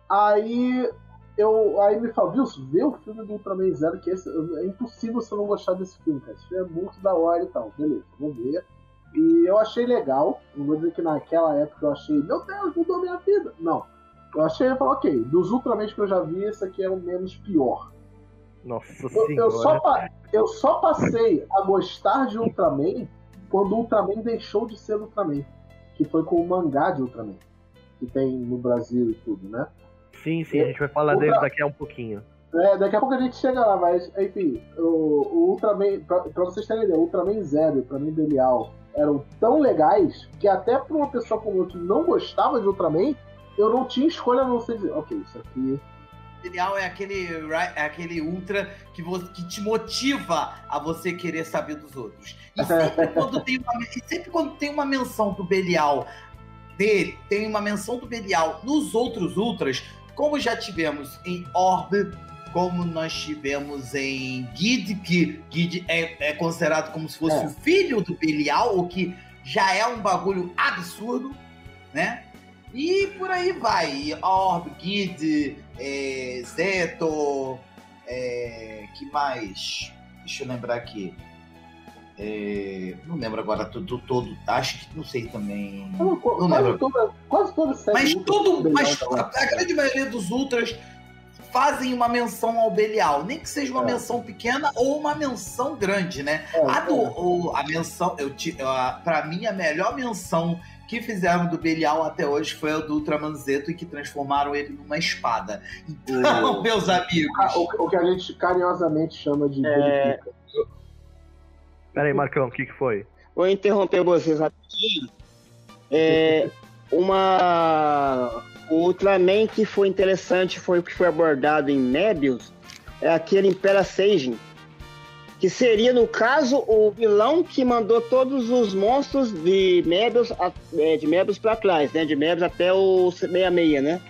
Aí eu aí me fala, Wilson, vê o filme do Ultraman Zero, que esse, é impossível você não gostar desse filme, cara. Esse filme é muito da hora e tal. Beleza, vou ver. E eu achei legal. Não vou dizer que naquela época eu achei, meu Deus, mudou minha vida. Não. Eu achei e falei, ok, dos Ultramans que eu já vi, esse aqui é o menos pior. Nossa Eu, senhora. eu só, eu só passei a gostar de Ultraman quando o Ultraman deixou de ser Ultraman. Que foi com o mangá de Ultraman. Que tem no Brasil e tudo, né? Sim, sim, a gente vai falar Outra- dele daqui a um pouquinho. É, daqui a pouco a gente chega lá, mas enfim, o, o Ultraman, pra, pra vocês terem ideia, o Ultraman Zero e o Ultraman Belial eram tão legais que até pra uma pessoa como eu que não gostava de Ultraman, eu não tinha escolha a não ser dizer, ok, isso aqui. Belial é aquele, é aquele ultra que, você, que te motiva a você querer saber dos outros. E sempre quando tem uma, e sempre quando tem uma menção do Belial dele, tem uma menção do Belial nos outros ultras, como já tivemos em Orb, como nós tivemos em Guide, que Guide é, é considerado como se fosse É. o filho do Belial, o que já é um bagulho absurdo, né? E por aí vai. Orb, Guide, é, Zeto, é, que mais? Deixa eu lembrar aqui. É, não lembro agora tudo todo, acho que não sei também. Não, Não quase, lembro. toda, quase toda série Mas Ultra Belial mas tá a, a grande maioria dos ultras fazem uma menção ao Belial, nem que seja uma É. menção pequena ou uma menção grande, né? É, A, do, é. o- a menção, eu, ti- a- pra mim, a melhor menção que fizeram do Belial até hoje foi a do Ultraman Zeto e que transformaram ele numa espada. Então, meus amigos. Ah, O, o que a gente carinhosamente chama de É. verifica. Pera aí, Marcão, o que, que foi? Vou interromper vocês rapidinho. É, uma. O Ultraman que foi interessante foi o que foi abordado em Mebius, é aquele Impera Seijin, que seria, no caso, o vilão que mandou todos os monstros de Mebius, a- é, de Mebius para trás, né? De Mebius até o 66, né?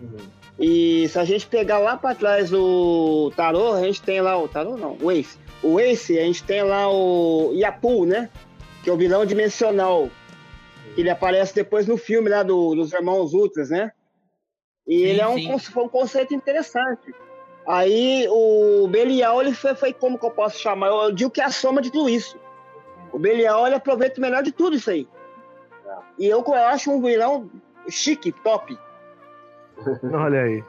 Uhum. E se a gente pegar lá para trás o Tarô, a gente tem lá o Tarô não, o Ace. O Ace, a gente tem lá o Yapu, né? Que é o vilão dimensional. Que ele aparece depois no filme lá do- dos Irmãos Ultras, né? E Sim, ele é um, um conceito interessante. Aí o Belial, ele foi, foi como que eu posso chamar? Eu digo que é a soma de tudo isso. O Belial, ele aproveita o melhor de tudo isso aí. E eu, eu acho um vilão chique, top. Olha aí.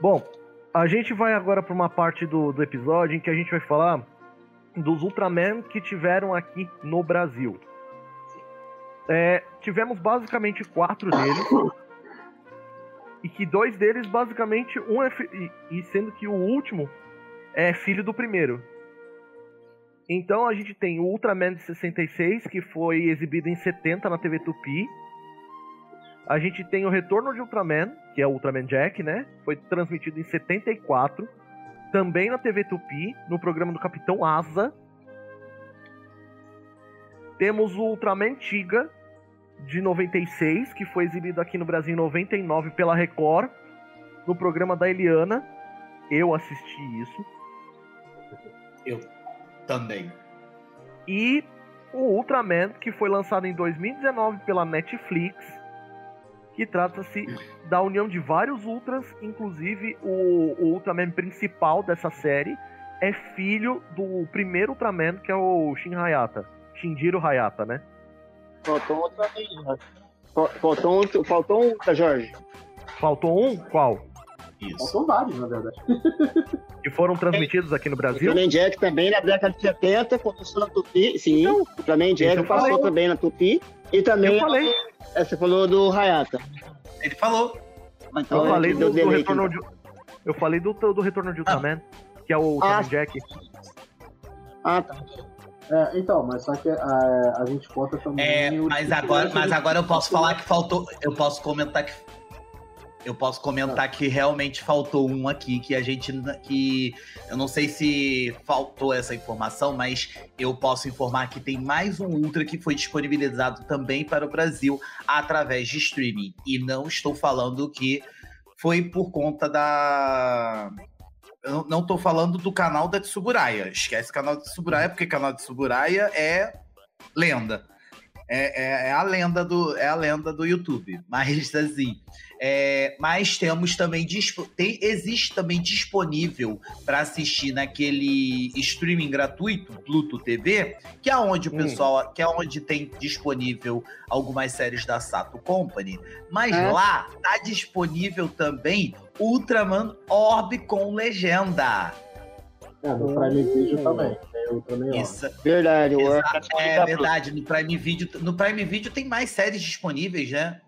Bom, a gente vai agora para uma parte do, do episódio em que a gente vai falar dos Ultraman que tiveram aqui no Brasil. É, tivemos basicamente quatro deles. E que dois deles, basicamente, um é. E, e sendo que o último é filho do primeiro. Então a gente tem o Ultraman de 66, que foi exibido em 70 na TV Tupi. A gente tem o Retorno de Ultraman, que é o Ultraman Jack, né? Foi transmitido em 74. Também na TV Tupi, no programa do Capitão Asa. Temos o Ultraman Tiga, de 96, que foi exibido aqui no Brasil em 99 pela Record, no programa da Eliana. Eu assisti isso. Também. E o Ultraman, que foi lançado em 2019 pela Netflix, que trata-se da união de vários Ultras, inclusive o, o Ultraman principal dessa série é filho do primeiro Ultraman, que é o Shin Hayata. Shinjiro Hayata, né? Faltou? Fal- Faltou um, faltou um, tá, Jorge? Faltou um? Qual? Isso. Faltam vários, na verdade. Que foram transmitidos aqui no O Brasil? Flamengo Jack também na década de 70 começou na Tupi. Sim, Então, o Flamengo isso Jack passou também na Tupi. E também, Eu falei, é, você falou do Hayata. Ele falou. Então, eu falei deu do, do retorno de. Eu falei do, do retorno de Ultraman, que é o Ah. Jack. Ah, tá. É, então, mas só que a, a gente conta também. É, mas agora, mas agora eu posso falar que faltou. Eu posso comentar que. Eu posso comentar que realmente faltou um aqui que a gente. que Eu não sei se faltou essa informação, mas eu posso informar que tem mais um Ultra que foi disponibilizado também para o Brasil através de streaming. E não estou falando que foi por conta da. Eu não- não estou falando do canal da Tsuburaya. Esquece o canal da Tsuburaya, porque o canal da Tsuburaya é lenda. É, é- é a lenda do é a lenda do YouTube. Mas assim, é, mas temos também tem, existe também disponível para assistir naquele streaming gratuito Pluto TV, que é onde o Hum. pessoal, que é onde tem disponível algumas séries da Sato Company. Mas É. lá tá disponível também Ultraman Orb com legenda. É, no Prime Video também. Tem também, ó. Isso, Verdade. o Exato, é verdade. No Prime Video, no Prime Video tem mais séries disponíveis, né?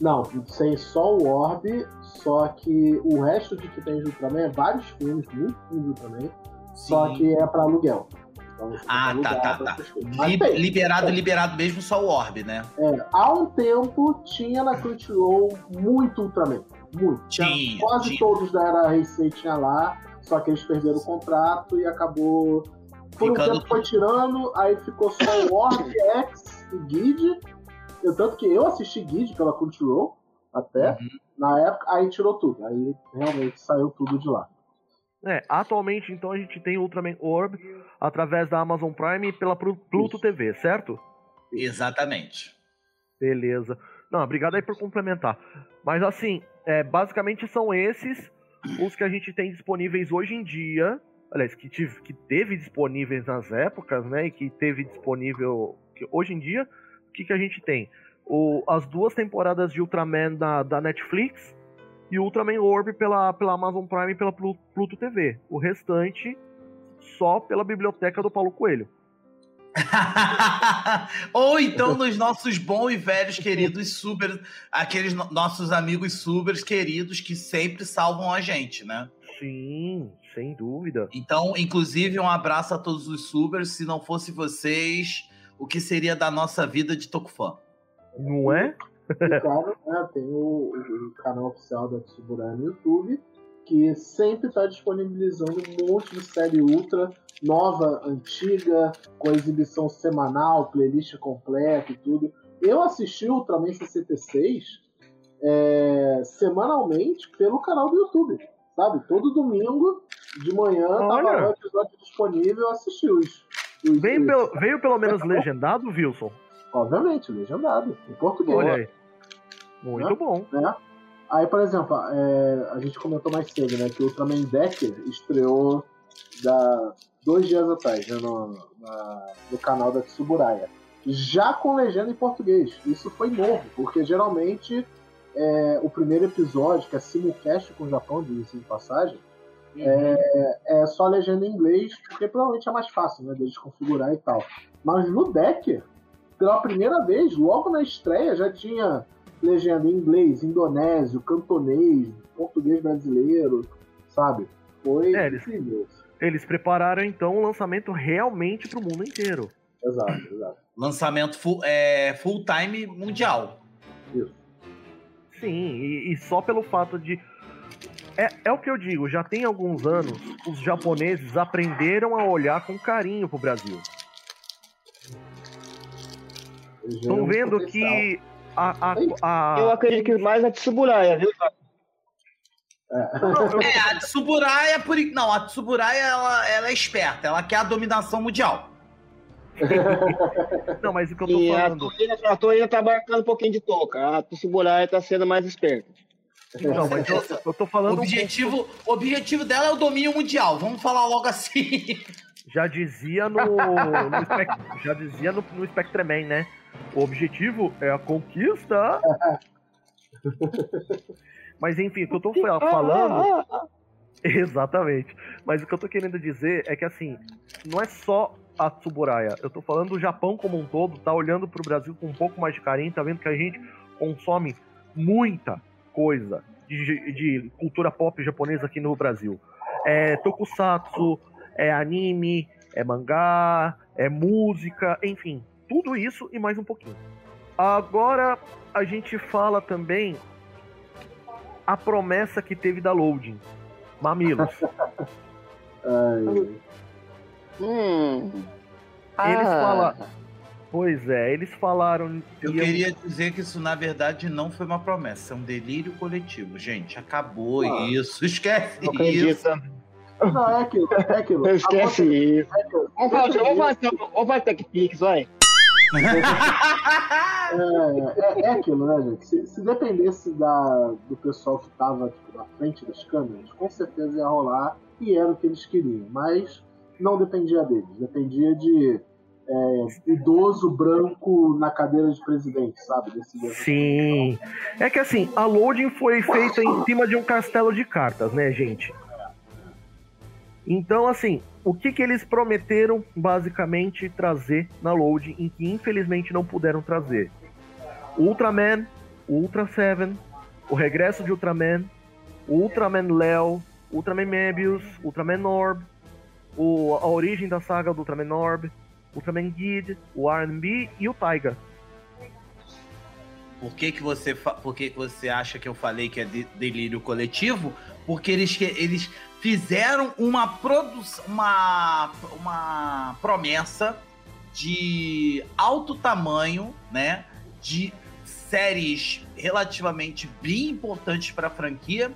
Não, tem só o Orb, só que o resto de que tem de Ultraman é vários filmes, muitos filmes de Ultraman, só que é pra aluguel. Então, Ah, tem tá, tá, tá. assistir. Mas Li- tem. liberado, liberado mesmo só o Orb, né? É, há um tempo tinha na Crunchyroll muito Ultraman. Muito. Tinha, Quase tinha. todos da era Heisei tinha lá, só que eles perderam o contrato e acabou. Por um tempo foi tirando, aí ficou só o Orc, X e Guide. Eu, tanto que eu assisti Guide pela Crunchyroll até, Uhum. na época, aí tirou tudo. Aí realmente saiu tudo de lá. É, atualmente, então, a gente tem Ultraman Orb através da Amazon Prime e pela Plu- Pluto Isso. TV, certo? Exatamente. Beleza. Não, obrigado aí por complementar. Mas assim, é, basicamente são esses os que a gente tem disponíveis hoje em dia. Aliás, que, tive, que teve disponíveis nas épocas, né? E que teve disponível. que hoje em dia, o que, que a gente tem? O, as duas temporadas de Ultraman da, da Netflix e Ultraman Orb pela, pela Amazon Prime e pela Plu- Pluto TV. O restante só pela biblioteca do Paulo Coelho. Ou então nos nossos bons e velhos queridos subers, aqueles no- nossos amigos subers queridos que sempre salvam a gente, né? Sim, sem dúvida. Então, inclusive, um abraço a todos os subers. Se não fosse vocês, o que seria da nossa vida de Tokufã? Não é? Claro, né, tem o, o canal oficial da Tsuburaya no YouTube, que sempre está disponibilizando um monte de série ultra, nova, antiga, com exibição semanal, playlist completa e tudo. Eu assisti o Ultraman 66 é, semanalmente pelo canal do YouTube, sabe? Todo domingo de manhã tava Olha. lá o episódio disponível, eu assisti os. os- Veio os- pelo, veio pelo menos legendado, Wilson? Obviamente, legendado, em português. Olha aí. Muito Né? bom. né? Aí, por exemplo, é, a gente comentou mais cedo, né, que o Ultraman Decker estreou da, dois dias atrás, né, no, na- no canal da Tsuburaya. Já com legenda em português. Isso foi novo, porque geralmente é, o primeiro episódio, que é simulcast com o Japão, de passagem, é, é só legenda em inglês, porque provavelmente é mais fácil, né, deles configurar e tal. Mas no Decker, pela primeira vez, logo na estreia, já tinha legenda em inglês, indonésio, cantonês, português brasileiro, sabe? Foi É, incrível. Eles prepararam então o lançamento realmente pro mundo inteiro. Exato, exato. Lançamento full, é, full time mundial. Isso. Sim, e, e só pelo fato de. É, é o que eu digo, já tem alguns anos, os japoneses aprenderam a olhar com carinho pro Brasil. Eles Estão vendo potencial. que a. a, a- Eu acredito que mais a Tsuburaya, viu? É, a Tsuburaya, por... não, a Tsuburaya ela, ela é esperta, ela quer a dominação mundial. não, mas o que eu tô E a falando. A Torina tá marcando um pouquinho de toca. A Tsuburaya tá sendo mais esperta. Não, mas eu, eu tô O falando. um objetivo, o objetivo dela é o domínio mundial, vamos falar logo assim. Já dizia no. no Spec- já dizia no, no Spectreman, né? O objetivo é a conquista. Mas enfim, o que eu tô fa- falando. Exatamente. Mas o que eu tô querendo dizer é que assim, não é só a Tsuburaya. Eu tô falando do Japão como um todo, tá olhando pro Brasil com um pouco mais de carinho, tá vendo que a gente consome muita coisa de, de cultura pop japonesa aqui no Brasil. É tokusatsu, é anime, é mangá, é música, enfim, tudo isso e mais um pouquinho. Agora a gente fala também a promessa que teve da Loading. Mamilos. Ai, Hum. Eles Ah. falam. Pois é, eles falaram. Eu queria dizer que isso, na verdade, não foi uma promessa, é um delírio coletivo. Gente, acabou Ah. isso. Esquece Não isso. Não, é aquilo, é aquilo. Esquece isso. É. Vamos fazer, vamos fazer, vamos fazer TechPix, vai. É, é, é aquilo, né, gente? Se, se dependesse da, do pessoal que tava tipo, na frente das câmeras, com certeza ia rolar e era o que eles queriam. Mas não dependia deles, dependia de é, idoso branco na cadeira de presidente, sabe? Desse Sim. É que assim, a loading foi feita em cima de um castelo de cartas, né, gente? Então, assim, o que, que eles prometeram basicamente trazer na loading, em que infelizmente não puderam trazer? Ultraman, Ultra Seven, o regresso de Ultraman, Ultraman Leo, Ultraman Mebius, Ultraman Orb, o, a origem da saga do Ultraman Orb, Ultraman Guide, o R&B e o Taiga. Por que, que, você, por que, que você acha que eu falei que é de- delírio coletivo? Porque eles, eles fizeram uma produção, uma, uma promessa de alto tamanho, né? De séries relativamente bem importantes para a franquia,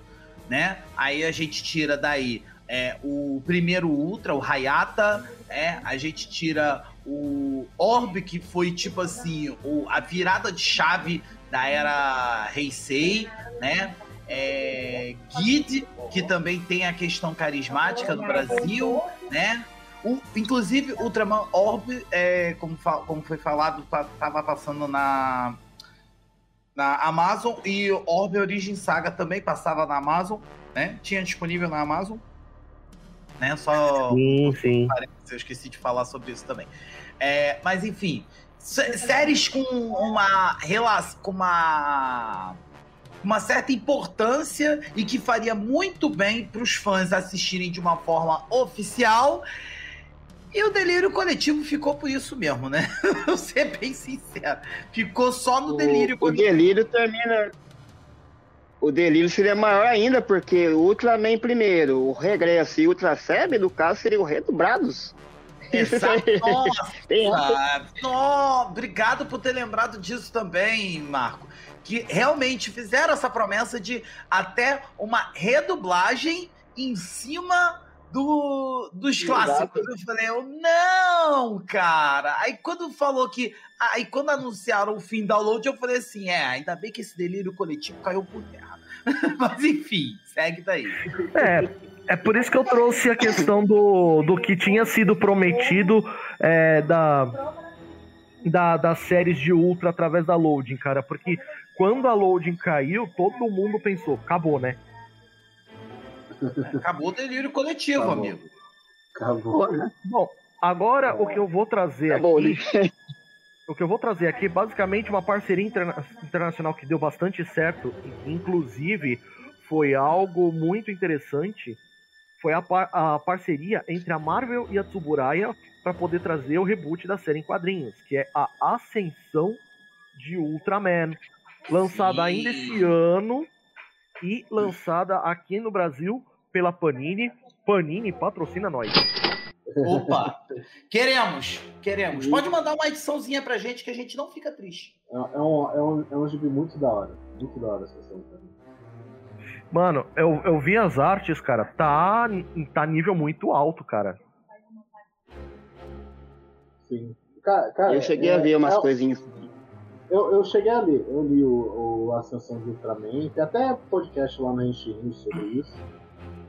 né? Aí a gente tira daí é, o primeiro Ultra, o Hayata, é, a gente tira o Orb, que foi tipo assim, o, a virada de chave da era Heisei, né? É, Guide, que também tem a questão carismática do Brasil, né? O, inclusive, Ultraman Orb, é, como, como foi falado, ta- tava passando na, na Amazon e Orbe Origin Saga também passava na Amazon, né? Tinha disponível na Amazon. Né? Só. Sim, sim. Eu esqueci de falar sobre isso também. É, mas enfim, séries com uma relação, com uma uma certa importância e que faria muito bem para os fãs assistirem de uma forma oficial. E o delírio coletivo ficou por isso mesmo, né? Vou ser bem sincero. Ficou só no delírio o, coletivo. O delírio termina. O delírio seria maior ainda, porque o Ultraman primeiro, o Regresso e o Ultra Seb, no caso, seriam redobrados. Exato. Nossa, Nossa, obrigado por ter lembrado disso também, Marco. Que realmente fizeram essa promessa de até uma redublagem em cima do, dos clássicos. Eu falei, eu, não, cara. Aí quando falou que. Aí quando anunciaram o fim download, eu falei assim: é, ainda bem que esse delírio coletivo caiu por terra. Mas enfim, segue daí. É, é por isso que eu trouxe a questão do, do que tinha sido prometido é, da, da, das séries de Ultra através da Loading, cara. Porque quando a Loading caiu, todo mundo pensou, acabou, né? Acabou o delírio coletivo, Acabou. amigo. Acabou. Bom, agora o que eu vou trazer Acabou, aqui. Né? O que eu vou trazer aqui é basicamente uma parceria interna internacional que deu bastante certo. Inclusive, foi algo muito interessante. Foi a, par a parceria entre a Marvel e a Tsuburaya para poder trazer o reboot da série em quadrinhos, que é a Ascensão de Ultraman, lançada Sim. ainda esse ano e lançada aqui no Brasil pela Panini. Panini patrocina nós. Opa! Queremos, queremos. Pode mandar uma ediçãozinha pra gente que a gente não fica triste. É, é um, é um, é um gibi muito da hora. Muito da hora essa edição Mano, eu, eu vi as artes, cara. Tá, tá nível muito alto, cara. Sim. Cara, cara eu cheguei é, a ver umas é, coisinhas. Eu, eu cheguei a ler, eu li o, o Ascensão de Ultraman, tem até podcast lá na Enchim sobre isso.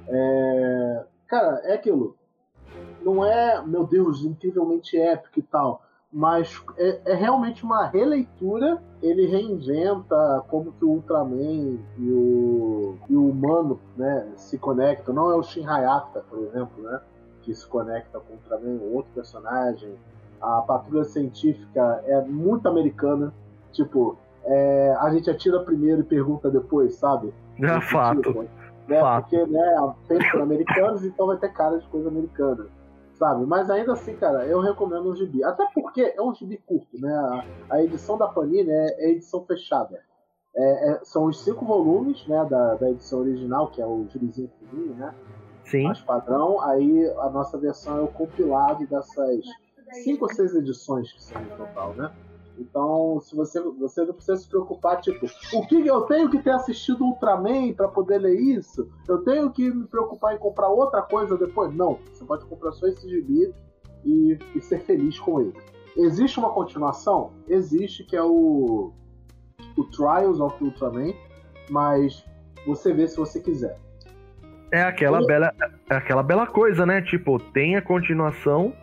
É, cara, é aquilo. Não é, meu Deus, incrivelmente épico e tal, mas é, é, realmente uma releitura. Ele reinventa como que o Ultraman e o, e o humano né, se conectam. Não é o Shin Hayata, por exemplo, né, que se conecta com o Ultraman, outro personagem. A patrulha científica é muito americana. Tipo, é, a gente atira primeiro e pergunta depois, sabe? É fato. Né? Fato. Porque, né, pensa americanos, então vai ter cara de coisa americana. Sabe? Mas ainda assim, cara, eu recomendo o gibi. Até porque é um gibi curto, né? A, a edição da Panini é, é edição fechada. É, é, são os cinco volumes, né, da, da edição original, que é o gibizinho fininho, né? Sim. Mais padrão. Aí a nossa versão é o compilado dessas cinco ou seis edições que são no total, né? Então, se você, você não precisa se preocupar, tipo, o que eu tenho que ter assistido Ultraman para poder ler isso? Eu tenho que me preocupar em comprar outra coisa depois? Não. Você pode comprar só esse gibi e, e ser feliz com ele. Existe uma continuação? Existe, que é o, o Trials of Ultraman, mas você vê se você quiser. É aquela, e... bela, é aquela bela coisa, né? Tipo, tem a continuação,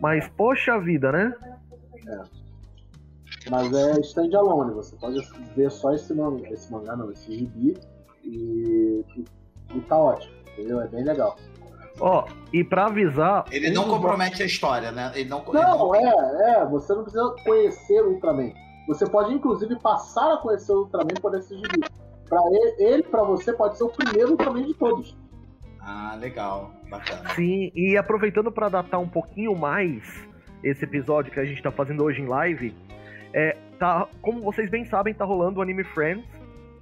mas poxa vida, né? É. Mas é standalone, você pode ver só esse mangá, esse mangá não, esse gibi e, e, e tá ótimo, entendeu? É bem legal. Ó, oh, e pra avisar. Ele não compromete a história, né? Ele não, não, ele não... é, é, você não precisa conhecer o Ultraman. Você pode, inclusive, passar a conhecer o Ultraman por esse gibi. Pra ele, ele pra você, pode ser o primeiro Ultraman de todos. Ah, legal. Bacana. Sim, e aproveitando para datar um pouquinho mais esse episódio que a gente tá fazendo hoje em live, é, tá, como vocês bem sabem, tá rolando o Anime Friends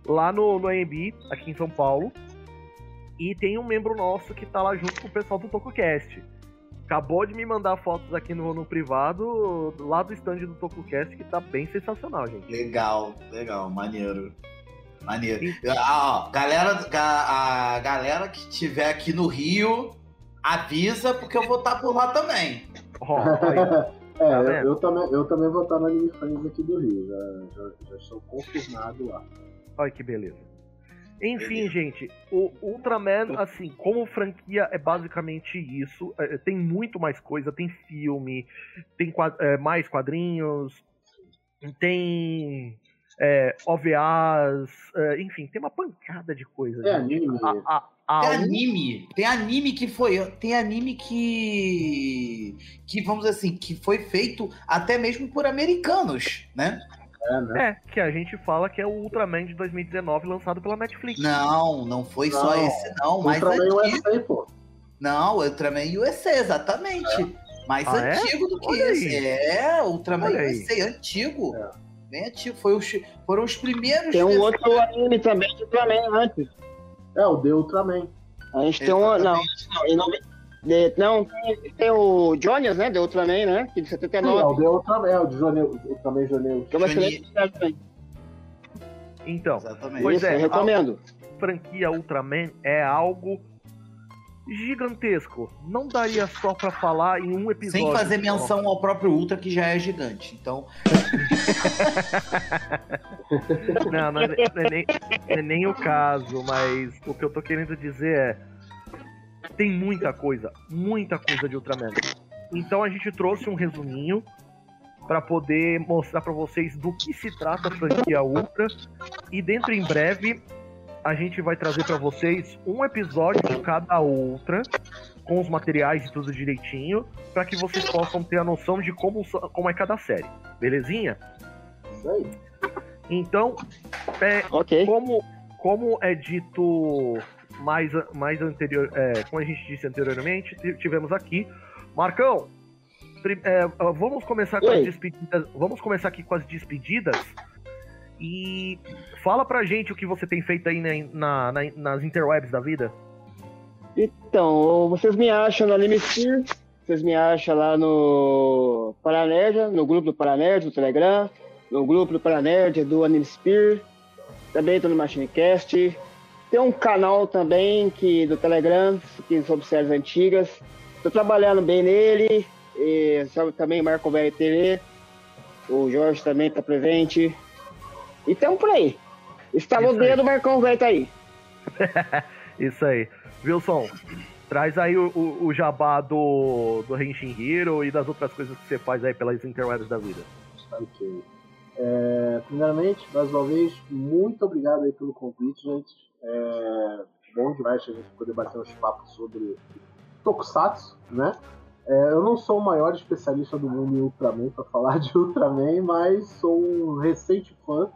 lá no, no AMB, aqui em São Paulo. E tem um membro nosso que tá lá junto com o pessoal do TokuCast. Acabou de me mandar fotos aqui no, no privado, lá do stand do TokuCast, que tá bem sensacional, gente. Legal, legal, maneiro. Maneiro. Ah, galera, a galera que estiver aqui no Rio, avisa, porque eu vou estar tá por lá também. Oh, É, tá eu, eu, também, eu também vou estar na Anime Friends aqui do Rio, já, já, já estou confirmado lá. Olha que beleza. Enfim, gente, o Ultraman, assim, como franquia, é basicamente isso. É, tem muito mais coisa, tem filme, tem é, mais quadrinhos, tem é, OVAs, é, enfim, tem uma pancada de coisas. É gente. anime. A- a- a- Tem anime, tem anime que foi, tem anime que que vamos dizer assim, que foi feito até mesmo por americanos, né? É, né? É, que a gente fala que é o Ultraman de 2019 lançado pela Netflix. Não, não foi só Não, esse não, mais Ultraman antigo. USA, pô. Não, Ultraman USA, exatamente. Mais Ah, é? antigo do que Olha esse. aí. É, Ultraman Olha aí. USA, antigo. É. Antigo. Foi os, foram os primeiros. Tem um desenhos- outro anime também de Ultraman antes. É, o The Ultraman. A gente tem um. Não, Exatamente. não, de- não tem, tem o Jonas, né? De Ultraman, né? Que de Sim, é 79. o The Ultraman, é o de Janeiro, Ultraman Janeiro. Que é uma Johnny- excelente também. Então, Exatamente. Pois Isso, é, eu recomendo. a franquia Ultraman é algo gigantesco. Não daria só pra falar em um episódio. Sem fazer menção ao próprio Ultra, que já é gigante. Então, Não, não é, não é nem, é nem o caso, mas o que eu tô querendo dizer é. Tem muita coisa, muita coisa de Ultraman. Então a gente trouxe um resuminho pra poder mostrar pra vocês do que se trata a franquia Ultra. E dentro em breve a gente vai trazer pra vocês um episódio de cada Ultra, com os materiais e tudo direitinho, pra que vocês possam ter a noção de como, como é cada série. Belezinha? Isso aí. Então, é, Ok. como, como é dito mais, mais anterior, é, como a gente disse anteriormente, ti- tivemos aqui. Marcão, é, vamos começar com Oi. as despedidas. Vamos começar aqui com as despedidas. E fala pra gente o que você tem feito aí na, na- nas interwebs da vida. Então, vocês me acham no Animesphere, vocês me acham lá no Paranerd, no grupo do Paranerd, no Telegram, no grupo do Paranerd do Animesphere, também tô no MachineCast. Tem um canal também que, do Telegram, que sobre séries antigas. Tô trabalhando bem nele, e sabe, também Marco Velho TV, o Jorge também tá presente. E tamo por aí. Estalou o dedo, o Marcão Velho tá aí. Isso aí. Wilson, traz aí o, o, o jabá do, do Henshin Hero e das outras coisas que você faz aí pelas interwebs da vida. Ok. É, primeiramente, mais uma vez, muito obrigado aí pelo convite, gente. É bom demais a gente poder bater uns papos sobre Tokusatsu, né? É, eu não sou o maior especialista do mundo em Ultraman para falar de Ultraman, mas sou um recente fã,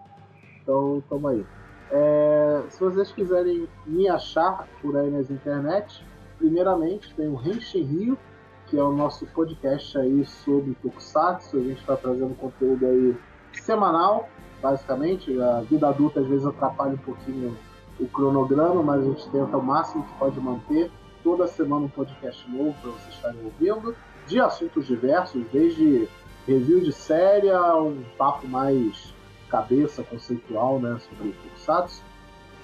então tamo aí. É, se vocês quiserem me achar por aí nas internet, primeiramente tem o Henshin Rio, que é o nosso podcast aí sobre Tokusatsu. A gente está trazendo conteúdo aí semanal, basicamente. A vida adulta às vezes atrapalha um pouquinho o cronograma, mas a gente tenta o máximo que pode manter. Toda semana um podcast novo para vocês estarem ouvindo, de assuntos diversos, desde review de série a um papo mais cabeça, conceitual, né, sobre Tokusatsu.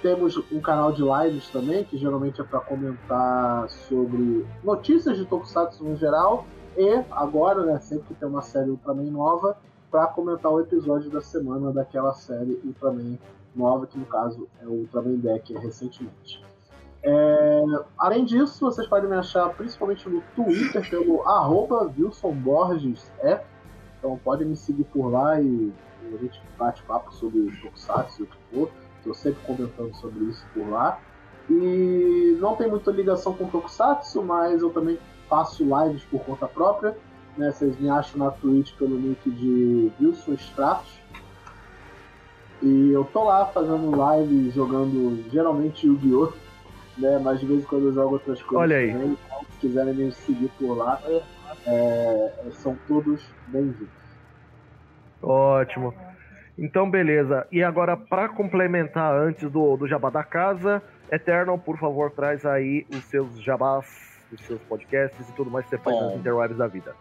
Temos um canal de lives também, que geralmente é para comentar sobre notícias de Tokusatsu no geral, e agora, né, sempre que tem uma série Ultraman nova, para comentar o episódio da semana daquela série Ultraman nova, que no caso é o Ultraman Deck recentemente. É, além disso, vocês podem me achar principalmente no Twitter pelo arroba Wilson Borges F. Então podem me seguir por lá e a gente bate papo sobre Tokusatsu e o que for. Estou sempre comentando sobre isso por lá. E não tem muita ligação com Tokusatsu, mas eu também faço lives por conta própria. Né? Vocês me acham na Twitch pelo nick de Wilson Stratos. E eu tô lá fazendo live, jogando geralmente Yu-Gi-Oh! Né? Mas de vez em quando eu jogo outras coisas Olha aí. também. Então, se quiserem me seguir por lá, é, são todos bem-vindos. Ótimo. Então, beleza. E agora, para complementar antes do, do jabá da casa, Eternal, por favor, traz aí os seus jabás, os seus podcasts e tudo mais que você faz Bom. nas interwebs da vida.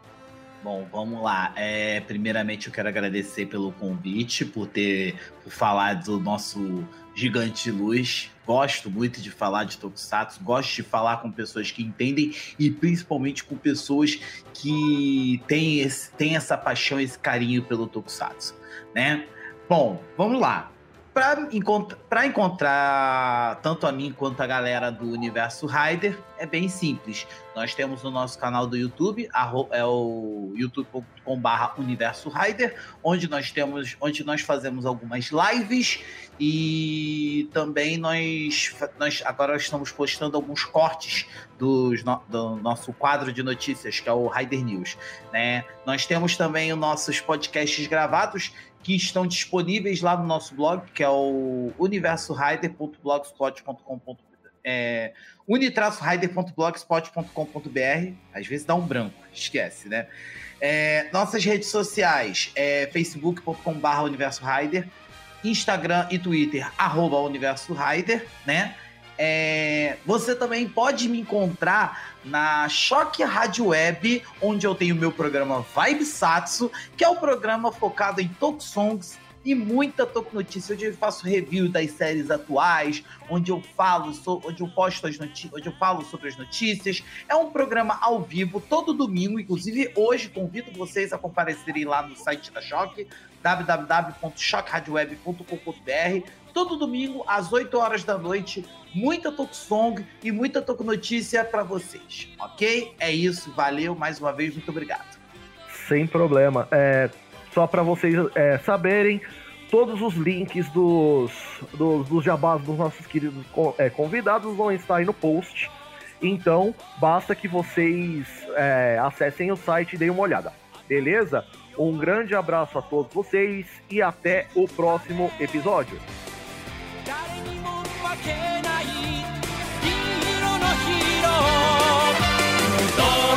Bom, vamos lá. É, primeiramente, eu quero agradecer pelo convite, por ter por falar do nosso gigante luz. Gosto muito de falar de Tokusatsu, gosto de falar com pessoas que entendem e principalmente com pessoas que têm, esse, têm essa paixão, esse carinho pelo Tokusatsu, né? Bom, vamos lá. Para encontrar, encontrar tanto a mim quanto a galera do Universo Rider, é bem simples. Nós temos o nosso canal do YouTube, é o youtube.com.br Universo Rider, onde nós temos, onde nós fazemos algumas lives e também nós, nós agora estamos postando alguns cortes dos, do nosso quadro de notícias, que é o Rider News. Né? Nós temos também os nossos podcasts gravados que estão disponíveis lá no nosso blog, que é o universorider.blogspot.com.br é, às vezes dá um branco, esquece, né? É, nossas redes sociais é facebook.com.br universorider, Instagram e Twitter, arroba universo rider, né? É, você também pode me encontrar na Choque Rádio Web, onde eu tenho meu programa Vibe Satsu, que é um programa focado em songs e muita Toku Notícia, onde eu faço review das séries atuais, onde eu falo, onde eu posto as notícias, onde eu falo sobre as notícias. É um programa ao vivo todo domingo, inclusive hoje convido vocês a comparecerem lá no site da Choque, www.chockradioweb.com.br todo domingo às 8 horas da noite. Muita Song e muita Toco Notícia para vocês, ok? É isso, valeu mais uma vez, muito obrigado. Sem problema. É, só para vocês é, saberem, todos os links dos, dos, dos jabás dos nossos queridos é, convidados vão estar aí no post. Então, basta que vocês é, acessem o site e deem uma olhada. Beleza? Um grande abraço a todos vocês e até o próximo episódio. けない。銀色のヒーロー。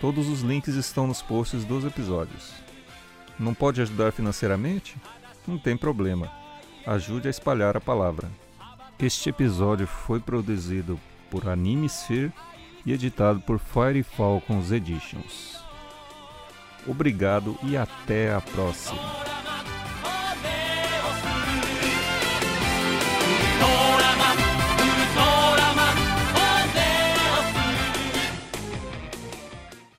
Todos os links estão nos posts dos episódios. Não pode ajudar financeiramente? Não tem problema. Ajude a espalhar a palavra. Este episódio foi produzido por Anime Sphere e editado por Fire Falcons Editions. Obrigado e até a próxima. Oh,